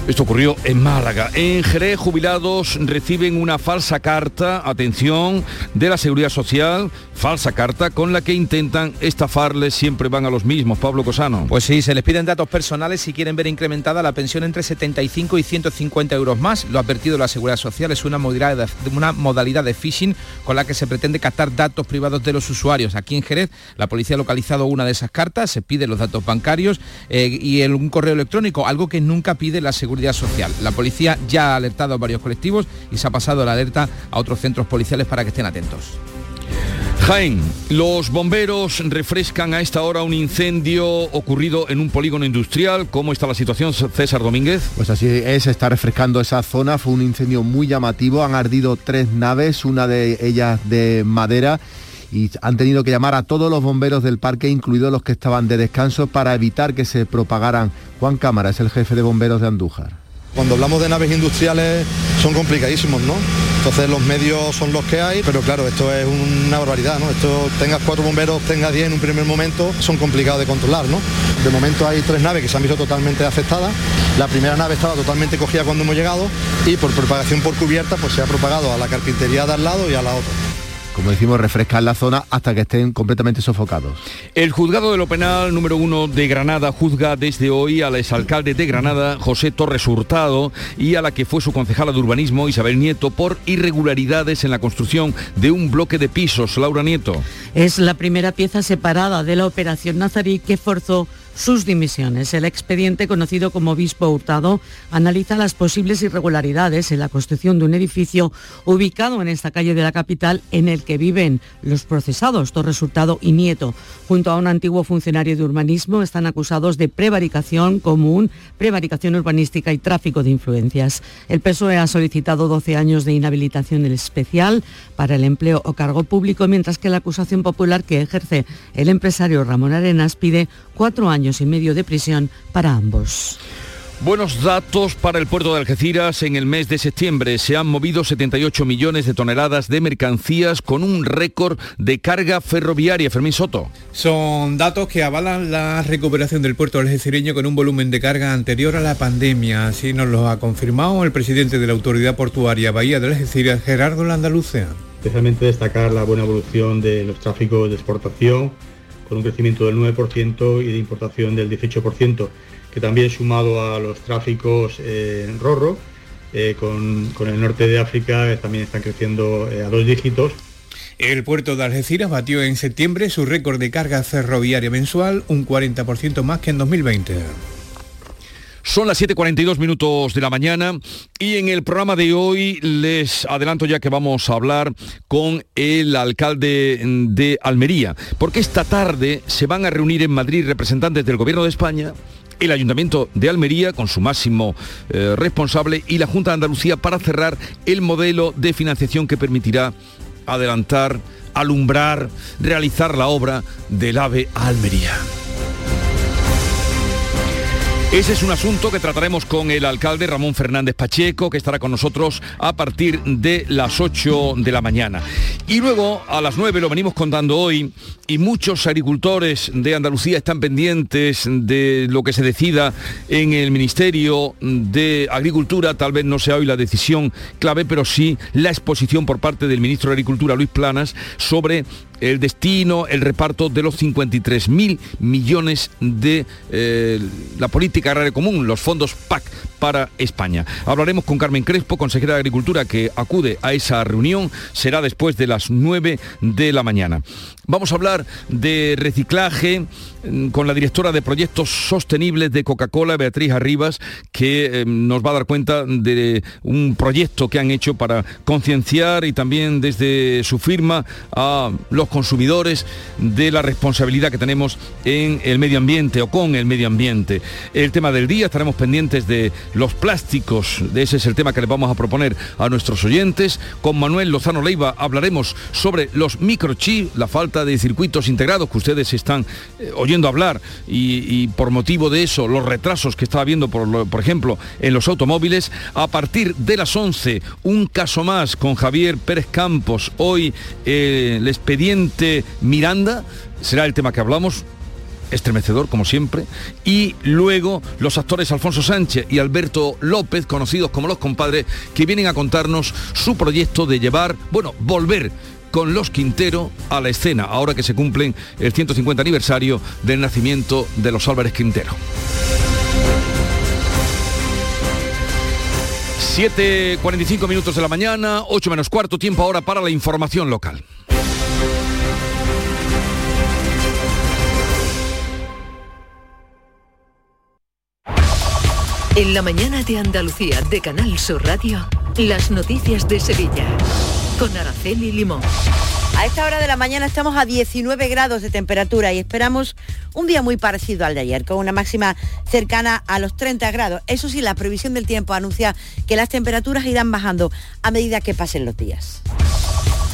Esto ocurrió en Málaga. En Jerez, jubilados reciben una falsa carta, atención, de la Seguridad Social, falsa carta con la que intentan estafarles, siempre van a los mismos. Pablo Cosano. Pues sí, se les piden datos personales si quieren ver incrementada la pensión entre 75 y 150 euros más. Lo ha advertido la Seguridad Social, es una modalidad, de phishing con la que se pretende captar datos privados de los usuarios. Aquí en Jerez, la policía ha localizado una de esas cartas, se pide los datos bancarios eh, y un correo electrónico, algo que nunca pide la Seguridad Social. La policía ya ha alertado a varios colectivos y se ha pasado la alerta a otros centros policiales para que estén atentos. Jaén, los bomberos refrescan a esta hora un incendio ocurrido en un polígono industrial. ¿Cómo está la situación, César Domínguez? Pues así es, está refrescando esa zona. Fue un incendio muy llamativo. Han ardido tres naves, una de ellas de madera y han tenido que llamar a todos los bomberos del parque, incluidos los que estaban de descanso, para evitar que se propagaran. Juan Cámara es el jefe de bomberos de Andújar. Cuando hablamos de naves industriales son complicadísimos, ¿no? Entonces los medios son los que hay, pero claro, esto es una barbaridad, ¿no? Esto tengas cuatro bomberos, tengas diez en un primer momento, son complicados de controlar, ¿no? De momento hay tres naves que se han visto totalmente afectadas. La primera nave estaba totalmente cogida cuando hemos llegado y por propagación por cubierta pues se ha propagado a la carpintería de al lado y a la otra como decimos, refrescar la zona hasta que estén completamente sofocados. El juzgado de lo penal número uno de Granada juzga desde hoy al exalcalde de Granada, José Torres Hurtado, y a la que fue su concejala de urbanismo, Isabel Nieto, por irregularidades en la construcción de un bloque de pisos. Laura Nieto. Es la primera pieza separada de la operación Nazarí que forzó sus dimisiones. El expediente, conocido como Obispo Hurtado, analiza las posibles irregularidades en la construcción de un edificio ubicado en esta calle de la capital en el que viven los procesados, Torres Hurtado y Nieto. Junto a un antiguo funcionario de urbanismo están acusados de prevaricación común, prevaricación urbanística y tráfico de influencias. El PSOE ha solicitado 12 años de inhabilitación especial para el empleo o cargo público, mientras que la acusación popular que ejerce el empresario Ramón Arenas pide cuatro años y medio de prisión para ambos. Buenos datos para el puerto de Algeciras. En el mes de septiembre se han movido 78 millones de toneladas de mercancías con un récord de carga ferroviaria. Fermín Soto. Son datos que avalan la recuperación del puerto algecireño con un volumen de carga anterior a la pandemia. Así nos lo ha confirmado el presidente de la Autoridad Portuaria Bahía de Algeciras, Gerardo Landalucea. Especialmente destacar la buena evolución de los tráficos de exportación con un crecimiento del 9% y de importación del 18%, que también sumado a los tráficos en Rorro, eh, con, el norte de África también están creciendo eh, a dos dígitos. El puerto de Algeciras batió en septiembre su récord de carga ferroviaria mensual, un 40% más que en 2020. Son las 7.42 minutos de la mañana y en el programa de hoy les adelanto ya que vamos a hablar con el alcalde de Almería, porque esta tarde se van a reunir en Madrid representantes del Gobierno de España el Ayuntamiento de Almería con su máximo eh, responsable y la Junta de Andalucía para cerrar el modelo de financiación que permitirá adelantar, alumbrar, realizar la obra del AVE a Almería. Ese es un asunto que trataremos con el alcalde Ramón Fernández Pacheco, que estará con nosotros a partir de las 8 de la mañana. Y luego a las 9 lo venimos contando hoy y muchos agricultores de Andalucía están pendientes de lo que se decida en el Ministerio de Agricultura. Tal vez no sea hoy la decisión clave, pero sí la exposición por parte del ministro de Agricultura, Luis Planas, sobre el destino, el reparto de los 53.000 millones de eh, la política agraria común, los fondos PAC para España. Hablaremos con Carmen Crespo, consejera de Agricultura, que acude a esa reunión. Será después de las 9 de la mañana. Vamos a hablar de reciclaje mm, con la directora de proyectos sostenibles de Coca-Cola, Beatriz Arribas, que eh, nos va a dar cuenta de un proyecto que han hecho para concienciar y también desde su firma a los consumidores de la responsabilidad que tenemos en el medio ambiente o con el medio ambiente. El tema del día, estaremos pendientes de los plásticos, ese es el tema que les vamos a proponer a nuestros oyentes. Con Manuel Lozano Leiva hablaremos sobre los microchips, la falta de circuitos integrados que ustedes están eh, oyendo hablar y, por motivo de eso los retrasos que está habiendo, por, por ejemplo, en los automóviles. A partir de las 11, un caso más con Javier Pérez Campos. Hoy eh, el expediente Miranda será el tema que hablamos estremecedor como siempre, y luego los actores Alfonso Sánchez y Alberto López, conocidos como los compadres, que vienen a contarnos su proyecto de llevar, bueno, volver con los Quintero a la escena, ahora que se cumplen el 150 aniversario del nacimiento de los Álvarez Quintero. 7.45 minutos de la mañana, 8 menos cuarto, tiempo ahora para la información local. En la mañana de Andalucía de Canal Sur Radio, las noticias de Sevilla con Araceli Limón. A esta hora de la mañana estamos a 19 grados de temperatura y esperamos un día muy parecido al de ayer, con una máxima cercana a los 30 grados. Eso sí, la previsión del tiempo anuncia que las temperaturas irán bajando a medida que pasen los días.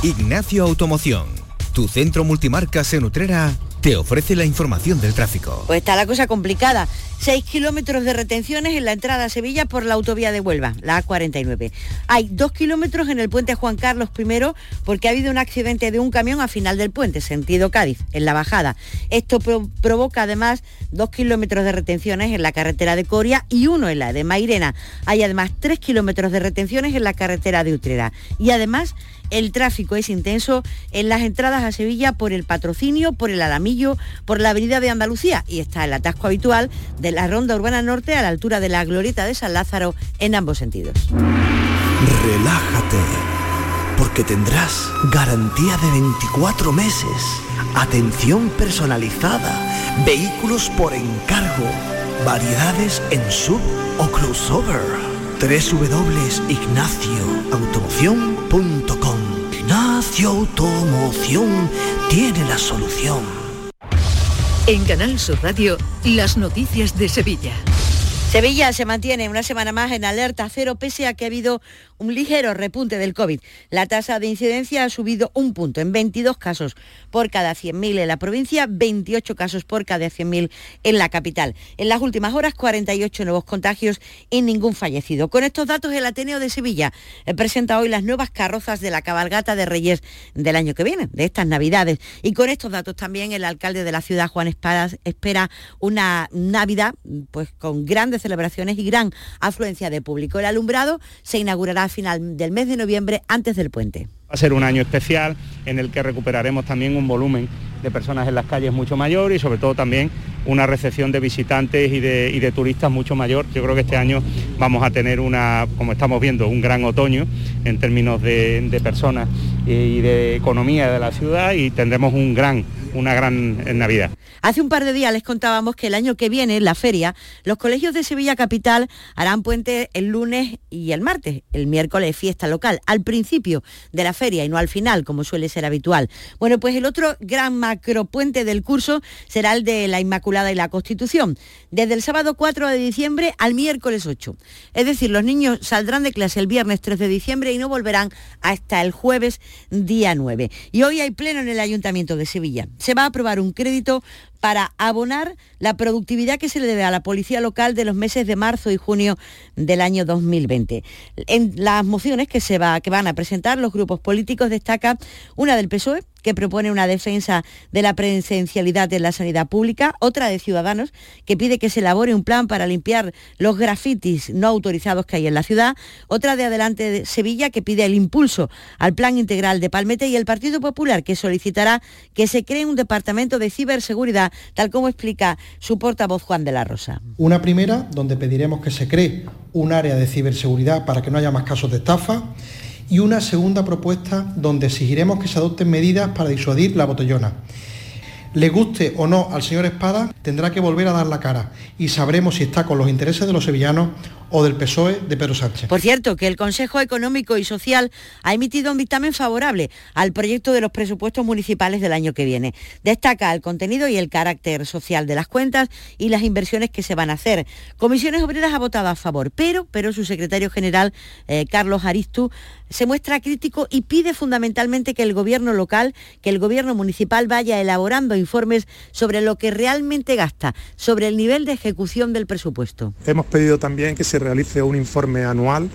Ignacio Automoción, tu centro multimarcas en Utrera te ofrece la información del tráfico. Pues está la cosa complicada. 6 kilómetros de retenciones en la entrada a Sevilla por la autovía de Huelva, la A49. Hay 2 kilómetros en el puente Juan Carlos I porque ha habido un accidente de un camión a final del puente, sentido Cádiz, en la bajada. Esto provoca además 2 kilómetros de retenciones en la carretera de Coria y uno en la de Mairena. Hay además 3 kilómetros de retenciones en la carretera de Utrera. Y además el tráfico es intenso en las entradas a Sevilla por el patrocinio, por el Alamillo, por la avenida de Andalucía y está el atasco habitual de la Ronda Urbana Norte a la altura de la Glorieta de San Lázaro en ambos sentidos. Relájate, porque tendrás garantía de 24 meses, atención personalizada, vehículos por encargo, variedades en sub o crossover www.ignacioautomoción.com Ignacio Automoción tiene la solución. En Canal Sur Radio, las noticias de Sevilla. Sevilla se mantiene una semana más en alerta cero pese a que ha habido un ligero repunte del COVID. La tasa de incidencia ha subido un punto en 22 casos por cada 100.000 en la provincia, 28 casos por cada 100.000 en la capital. En las últimas horas, 48 nuevos contagios y ningún fallecido. Con estos datos, el Ateneo de Sevilla eh, presenta hoy las nuevas carrozas de la cabalgata de Reyes del año que viene, de estas Navidades. Y con estos datos también el alcalde de la ciudad, Juan Espadas, espera una Navidad pues, con grandes celebraciones y gran afluencia de público. El alumbrado se inaugurará final del mes de noviembre antes del puente. Va a ser un año especial en el que recuperaremos también un volumen de personas en las calles mucho mayor y sobre todo también una recepción de visitantes y de, turistas mucho mayor. Yo creo que este año vamos a tener una, como estamos viendo, un gran otoño en términos de personas y de economía de la ciudad y tendremos un gran una gran Navidad. Hace un par de días les contábamos que el año que viene, la feria, los colegios de Sevilla Capital harán puente el lunes y el martes, el miércoles fiesta local, al principio de la feria y no al final, como suele ser habitual. Bueno, pues el otro gran macropuente del curso será el de la Inmaculada y la Constitución, desde el sábado 4 de diciembre al miércoles 8. Es decir, los niños saldrán de clase el viernes 3 de diciembre y no volverán hasta el jueves día 9. Y hoy hay pleno en el Ayuntamiento de Sevilla se va a aprobar un crédito para abonar la productividad que se le debe a la policía local de los meses de marzo y junio del año 2020. En las mociones que, se va, que van a presentar los grupos políticos destaca una del PSOE, que propone una defensa de la presencialidad en la sanidad pública, otra de Ciudadanos, que pide que se elabore un plan para limpiar los grafitis no autorizados que hay en la ciudad, otra de Adelante de Sevilla, que pide el impulso al plan integral de Palmete y el Partido Popular, que solicitará que se cree un departamento de ciberseguridad, tal como explica su portavoz Juan de la Rosa. Una primera, donde pediremos que se cree un área de ciberseguridad para que no haya más casos de estafa y una segunda propuesta donde exigiremos que se adopten medidas para disuadir la botellona. Le guste o no al señor Espada, tendrá que volver a dar la cara y sabremos si está con los intereses de los sevillanos o del PSOE de Pedro Sánchez. Por cierto, que el Consejo Económico y Social ha emitido un dictamen favorable al proyecto de los presupuestos municipales del año que viene. Destaca el contenido y el carácter social de las cuentas y las inversiones que se van a hacer. Comisiones Obreras ha votado a favor, pero, pero su secretario general, eh, Carlos Aristu, se muestra crítico y pide fundamentalmente que el gobierno local, que el gobierno municipal vaya elaborando informes sobre lo que realmente gasta, sobre el nivel de ejecución del presupuesto. Hemos pedido también que se realice un informe anual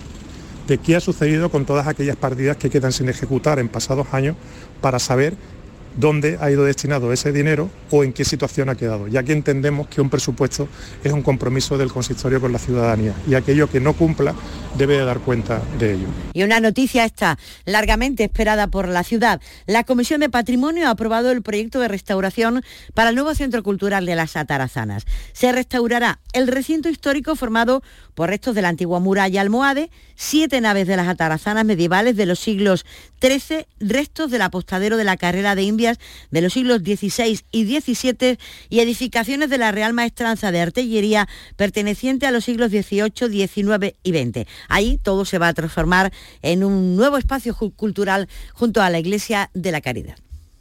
de qué ha sucedido con todas aquellas partidas que quedan sin ejecutar en pasados años para saber dónde ha ido destinado ese dinero o en qué situación ha quedado, ya que entendemos que un presupuesto es un compromiso del consistorio con la ciudadanía y aquello que no cumpla debe de dar cuenta de ello. Y una noticia está largamente esperada por la ciudad. La Comisión de Patrimonio ha aprobado el proyecto de restauración para el nuevo Centro Cultural de las Atarazanas. Se restaurará el recinto histórico formado por restos de la antigua muralla almohade, siete naves de las atarazanas medievales de los siglos XIII, restos del apostadero de la carrera de De los siglos XVI y XVII y edificaciones de la Real Maestranza de Artillería perteneciente a los siglos XVIII, XIX y XX. Ahí todo se va a transformar en un nuevo espacio cultural junto a la Iglesia de la Caridad.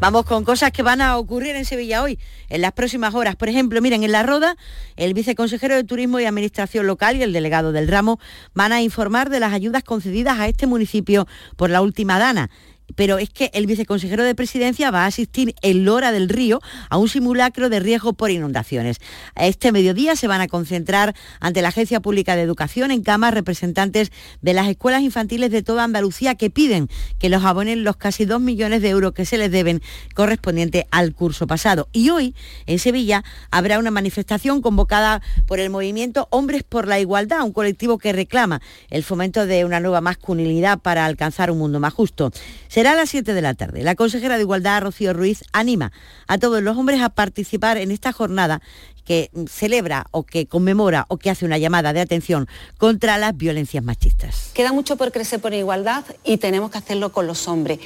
Vamos con cosas que van a ocurrir en Sevilla hoy, en las próximas horas. Por ejemplo, miren, en La Roda, el viceconsejero de Turismo y Administración Local y el delegado del ramo van a informar de las ayudas concedidas a este municipio por la última dana pero es que el viceconsejero de presidencia va a asistir en Lora del Río a un simulacro de riesgo por inundaciones. Este mediodía se van a concentrar ante la Agencia Pública de Educación en camas representantes de las escuelas infantiles de toda Andalucía que piden que los abonen los casi dos millones de euros que se les deben correspondiente al curso pasado. Y hoy en Sevilla habrá una manifestación convocada por el movimiento Hombres por la Igualdad, un colectivo que reclama el fomento de una nueva masculinidad para alcanzar un mundo más justo. Será a las 7 de la tarde. La consejera de Igualdad, Rocío Ruiz, anima a todos los hombres a participar en esta jornada que celebra o que conmemora o que hace una llamada de atención contra las violencias machistas. Queda mucho por crecer por igualdad y tenemos que hacerlo con los hombres.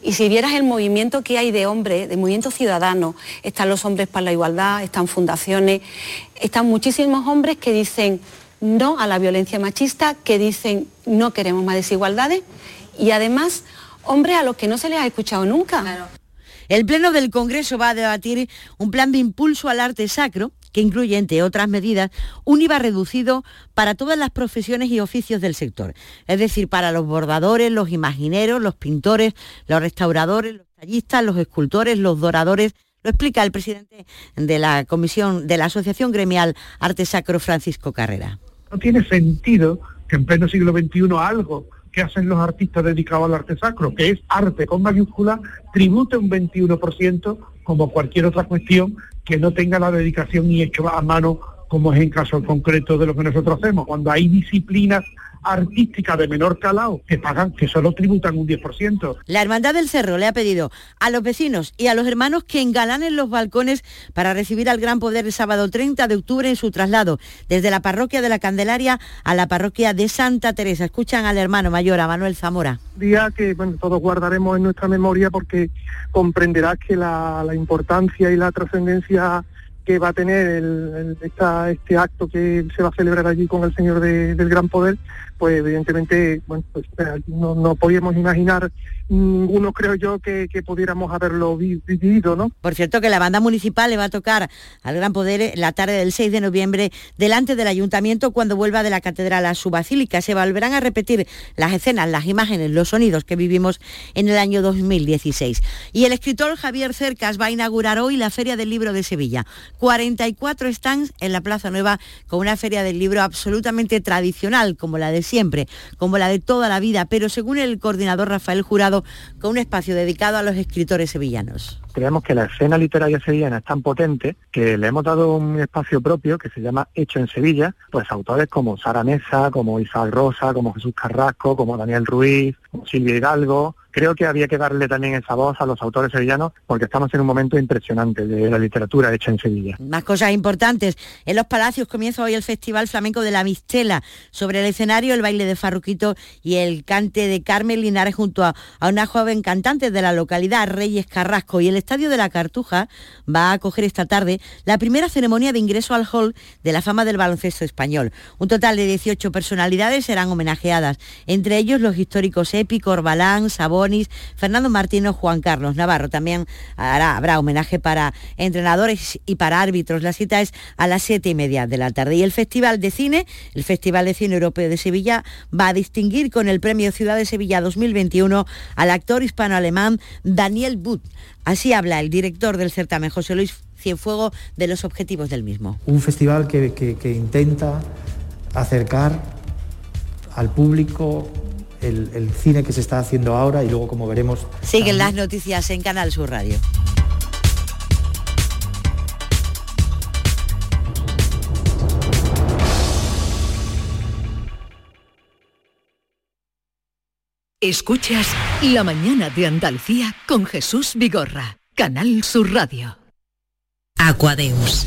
Y si vieras el movimiento que hay de hombres, de movimiento ciudadano, están los hombres para la igualdad, están fundaciones, están muchísimos hombres que dicen no a la violencia machista, que dicen no queremos más desigualdades y además hombres a los que no se les ha escuchado nunca. El Pleno del Congreso va a debatir un plan de impulso al arte sacro que incluye, entre otras medidas, un IVA reducido para todas las profesiones y oficios del sector. Es decir, para los bordadores, los imagineros, los pintores, los restauradores, los tallistas, los escultores, los doradores. Lo explica el presidente de la Comisión de la Asociación Gremial Arte Sacro, Francisco Carrera. No tiene sentido que en pleno siglo XXI algo que hacen los artistas dedicados al arte sacro, que es arte con mayúscula, tribute un 21% como cualquier otra cuestión que no tenga la dedicación y hecho a mano como es en caso concreto de lo que nosotros hacemos. Cuando hay disciplinas artística de menor calado que pagan, que solo tributan un 10%. La Hermandad del Cerro le ha pedido a los vecinos y a los hermanos que engalanen los balcones para recibir al Gran Poder el sábado 30 de octubre en su traslado desde la parroquia de la Candelaria a la parroquia de Santa Teresa. Escuchan al hermano mayor, a Manuel Zamora. Día que bueno, todos guardaremos en nuestra memoria porque comprenderás que la, la importancia y la trascendencia que va a tener el, este acto que se va a celebrar allí con el Señor del Gran Poder, pues evidentemente, bueno, pues eh, no, no podíamos imaginar ninguno, creo yo, que, pudiéramos haberlo vivido, ¿no? Por cierto, que la banda municipal le va a tocar al Gran Poder la tarde del 6 de noviembre delante del ayuntamiento cuando vuelva de la catedral a su basílica. Se volverán a repetir las escenas, las imágenes, los sonidos que vivimos en el año 2016. Y el escritor Javier Cercas va a inaugurar hoy la Feria del Libro de Sevilla. 44 stands en la Plaza Nueva con una feria del libro absolutamente tradicional, como la de siempre, como la de toda la vida, pero según el coordinador Rafael Jurado, con un espacio dedicado a los escritores sevillanos. Creemos que la escena literaria sevillana es tan potente que le hemos dado un espacio propio que se llama Hecho en Sevilla, pues autores como Sara Mesa, como Isabel Rosa, como Jesús Carrasco, como Daniel Ruiz, como Silvia Hidalgo, creo que había que darle también esa voz a los autores sevillanos porque estamos en un momento impresionante de la literatura hecha en Sevilla. Más cosas importantes. En los Palacios comienza hoy el Festival Flamenco de la Mistela. Sobre el escenario el baile de Farruquito y el cante de Carmen Linares junto a, una joven cantante de la localidad, Reyes Carrasco. Y el Estadio de la Cartuja va a acoger esta tarde la primera ceremonia de ingreso al hall de la fama del baloncesto español. Un total de 18 personalidades serán homenajeadas, entre ellos los históricos Épico, Orbalán, Fernando Martino, Juan Carlos Navarro. También habrá homenaje para entrenadores y para árbitros. La cita es a las siete y media de la tarde. Y el Festival de Cine, el Festival de Cine Europeo de Sevilla, va a distinguir con el Premio Ciudad de Sevilla 2021 al actor hispano-alemán Daniel Butt. Así habla el director del certamen, José Luis Cienfuego, de los objetivos del mismo. Un festival que intenta acercar al público el, el, cine que se está haciendo ahora y luego como veremos... Siguen también... las noticias en Canal Sur Radio. Escuchas La mañana de Andalucía con Jesús Vigorra, Canal Sur Radio. Aquadeus,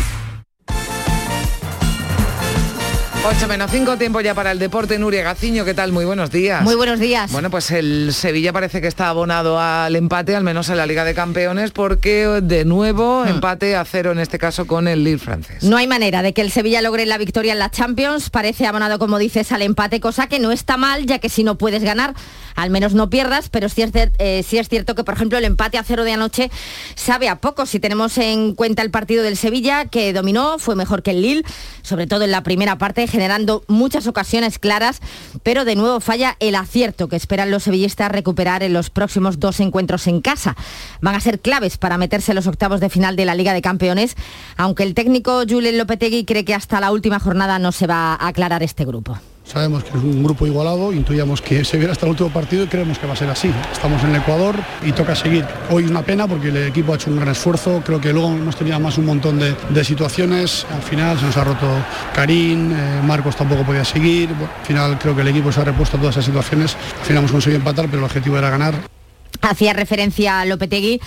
8 menos 5, tiempo ya para el deporte. Nuria Gaciño, ¿qué tal? Muy buenos días. Muy buenos días. Bueno, pues el Sevilla parece que está abonado al empate, al menos en la Liga de Campeones, porque de nuevo Hmm. empate a cero en este caso con el Lille francés. No hay manera de que el Sevilla logre la victoria en la Champions. Parece abonado, como dices, al empate, cosa que no está mal, ya que si no puedes ganar, al menos no pierdas, pero sí es, eh, sí es cierto que, por ejemplo, el empate a cero de anoche sabe a poco. Si tenemos en cuenta el partido del Sevilla, que dominó, fue mejor que el Lille, sobre todo en la primera parte, generando muchas ocasiones claras, pero de nuevo falla el acierto que esperan los sevillistas recuperar en los próximos dos encuentros en casa. Van a ser claves para meterse en los octavos de final de la Liga de Campeones, aunque el técnico Julen Lopetegui cree que hasta la última jornada no se va a aclarar este grupo. Sabemos que es un grupo igualado, intuíamos que se viera hasta el último partido y creemos que va a ser así. Estamos en el Ecuador y toca seguir. Hoy una pena porque el equipo ha hecho un gran esfuerzo, creo que luego hemos tenido más un montón de, situaciones, al final se nos ha roto Karim, eh, Marcos tampoco podía seguir, al final creo que el equipo se ha repuesto a todas esas situaciones, al final hemos conseguido empatar, pero el objetivo era ganar. Hacía referencia a Lopetegui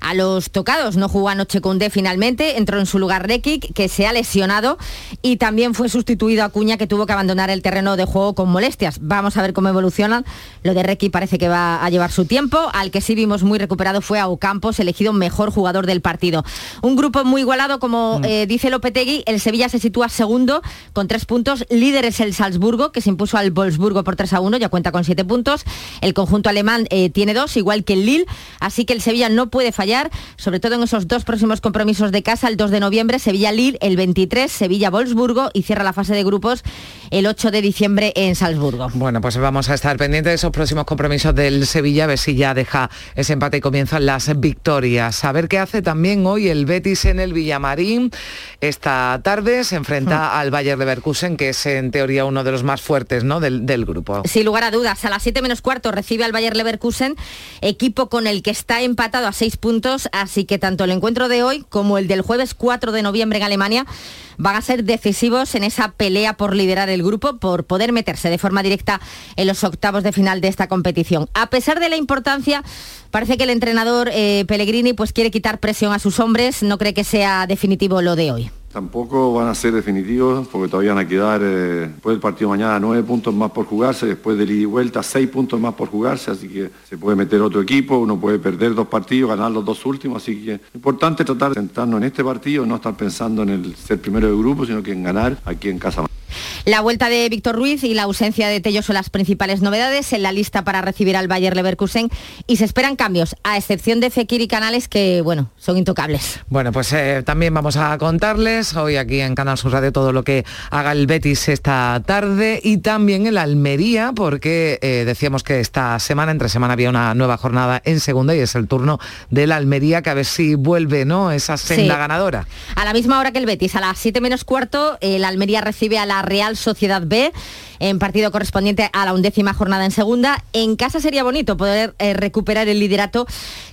a los tocados. No jugó anoche Koundé finalmente, entró en su lugar Rekic, que se ha lesionado, y también fue sustituido a Cuña, que tuvo que abandonar el terreno de juego con molestias. Vamos a ver cómo evolucionan. Lo de Rekic parece que va a llevar su tiempo. Al que sí vimos muy recuperado fue a Ocampos, elegido mejor jugador del partido. Un grupo muy igualado, como eh, dice Lopetegui, el Sevilla se sitúa segundo con tres puntos. Líder es el Salzburgo, que se impuso al Wolfsburgo por 3 a 1, ya cuenta con siete puntos. El conjunto alemán eh, tiene dos, igual que el Lille, así que el Sevilla no puede fallar, sobre todo en esos dos próximos compromisos de casa, el 2 de noviembre, Sevilla-Lille, el 23, Sevilla-Wolfsburgo y cierra la fase de grupos el 8 de diciembre en Salzburgo. Bueno, pues vamos a estar pendientes de esos próximos compromisos del Sevilla, a ver si ya deja ese empate y comienzan las victorias. A ver qué hace también hoy el Betis en el Villamarín. Esta tarde se enfrenta al Bayer Leverkusen, que es en teoría uno de los más fuertes ¿no? del, del grupo. Sin lugar a dudas, a las 7 menos cuarto recibe al Bayer Leverkusen, equipo con el que está empatado a 6 puntos, así que tanto el encuentro de hoy como el del jueves 4 de noviembre en Alemania van a ser decisivos en esa pelea por liderar el grupo, por poder meterse de forma directa en los octavos de final de esta competición. A pesar de la importancia, parece que el entrenador eh, Pellegrini pues quiere quitar presión a sus hombres, no cree que sea definitivo lo de hoy. Tampoco van a ser definitivos porque todavía van a quedar eh, después del partido mañana nueve puntos más por jugarse, después del ida y vuelta seis puntos más por jugarse, así que se puede meter otro equipo, uno puede perder dos partidos, ganar los dos últimos, así que importante tratar de centrarnos en este partido, no estar pensando en el ser primero de grupo, sino que en ganar aquí en casa. La vuelta de Víctor Ruiz y la ausencia de Tello son las principales novedades en la lista para recibir al Bayer Leverkusen y se esperan cambios, a excepción de Fekir y Canales que, bueno, son intocables. Bueno, pues eh, también vamos a contarles hoy aquí en Canal Sur Radio todo lo que haga el Betis esta tarde y también el Almería, porque eh, decíamos que esta semana, entre semana, había una nueva jornada en segunda y es el turno del Almería, que a ver si vuelve, ¿no? Esa senda Sí. ganadora. A la misma hora que el Betis, a las 7 menos cuarto, el Almería recibe a la Real Real Sociedad B en partido correspondiente a la undécima jornada en segunda. En casa sería bonito poder eh, recuperar el liderato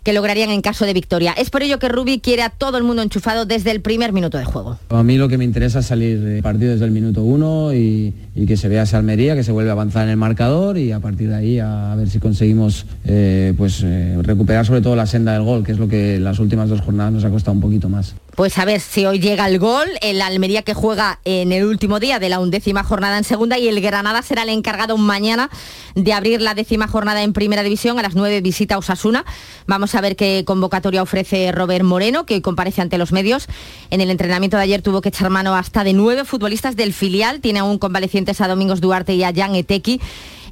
que lograrían en caso de victoria. Es por ello que Rubi quiere a todo el mundo enchufado desde el primer minuto de juego. A mí lo que me interesa es salir de partido desde el minuto uno y, que se vea esa Almería, que se vuelve a avanzar en el marcador y a partir de ahí a, ver si conseguimos eh, pues, eh, recuperar sobre todo la senda del gol, que es lo que las últimas dos jornadas nos ha costado un poquito más. Pues a ver si hoy llega el gol, el Almería que juega en el último día de la undécima jornada en segunda y el Granada será el encargado mañana de abrir la décima jornada en primera división a las nueve visita a Osasuna. Vamos a ver qué convocatoria ofrece Robert Moreno, que hoy comparece ante los medios. En el entrenamiento de ayer tuvo que echar mano hasta de nueve futbolistas del filial. Tiene aún convalecientes a Domingos Duarte y a Jan Etequi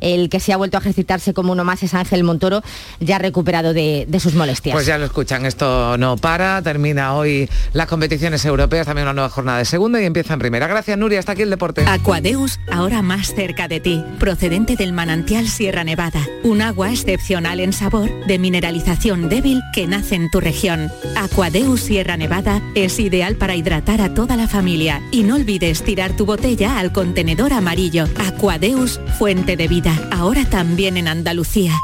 el que se ha vuelto a ejercitarse como uno más es Ángel Montoro, ya recuperado de, sus molestias. Pues ya lo escuchan, esto no para, termina hoy las competiciones europeas, también una nueva jornada de segunda y empieza en primera. Gracias Nuria, hasta aquí el deporte. Aquadeus, ahora más cerca de ti, procedente del manantial Sierra Nevada, un agua excepcional en sabor, de mineralización débil que nace en tu región. Aquadeus Sierra Nevada es ideal para hidratar a toda la familia y no olvides tirar tu botella al contenedor amarillo. Aquadeus, fuente de vida ahora también en Andalucía.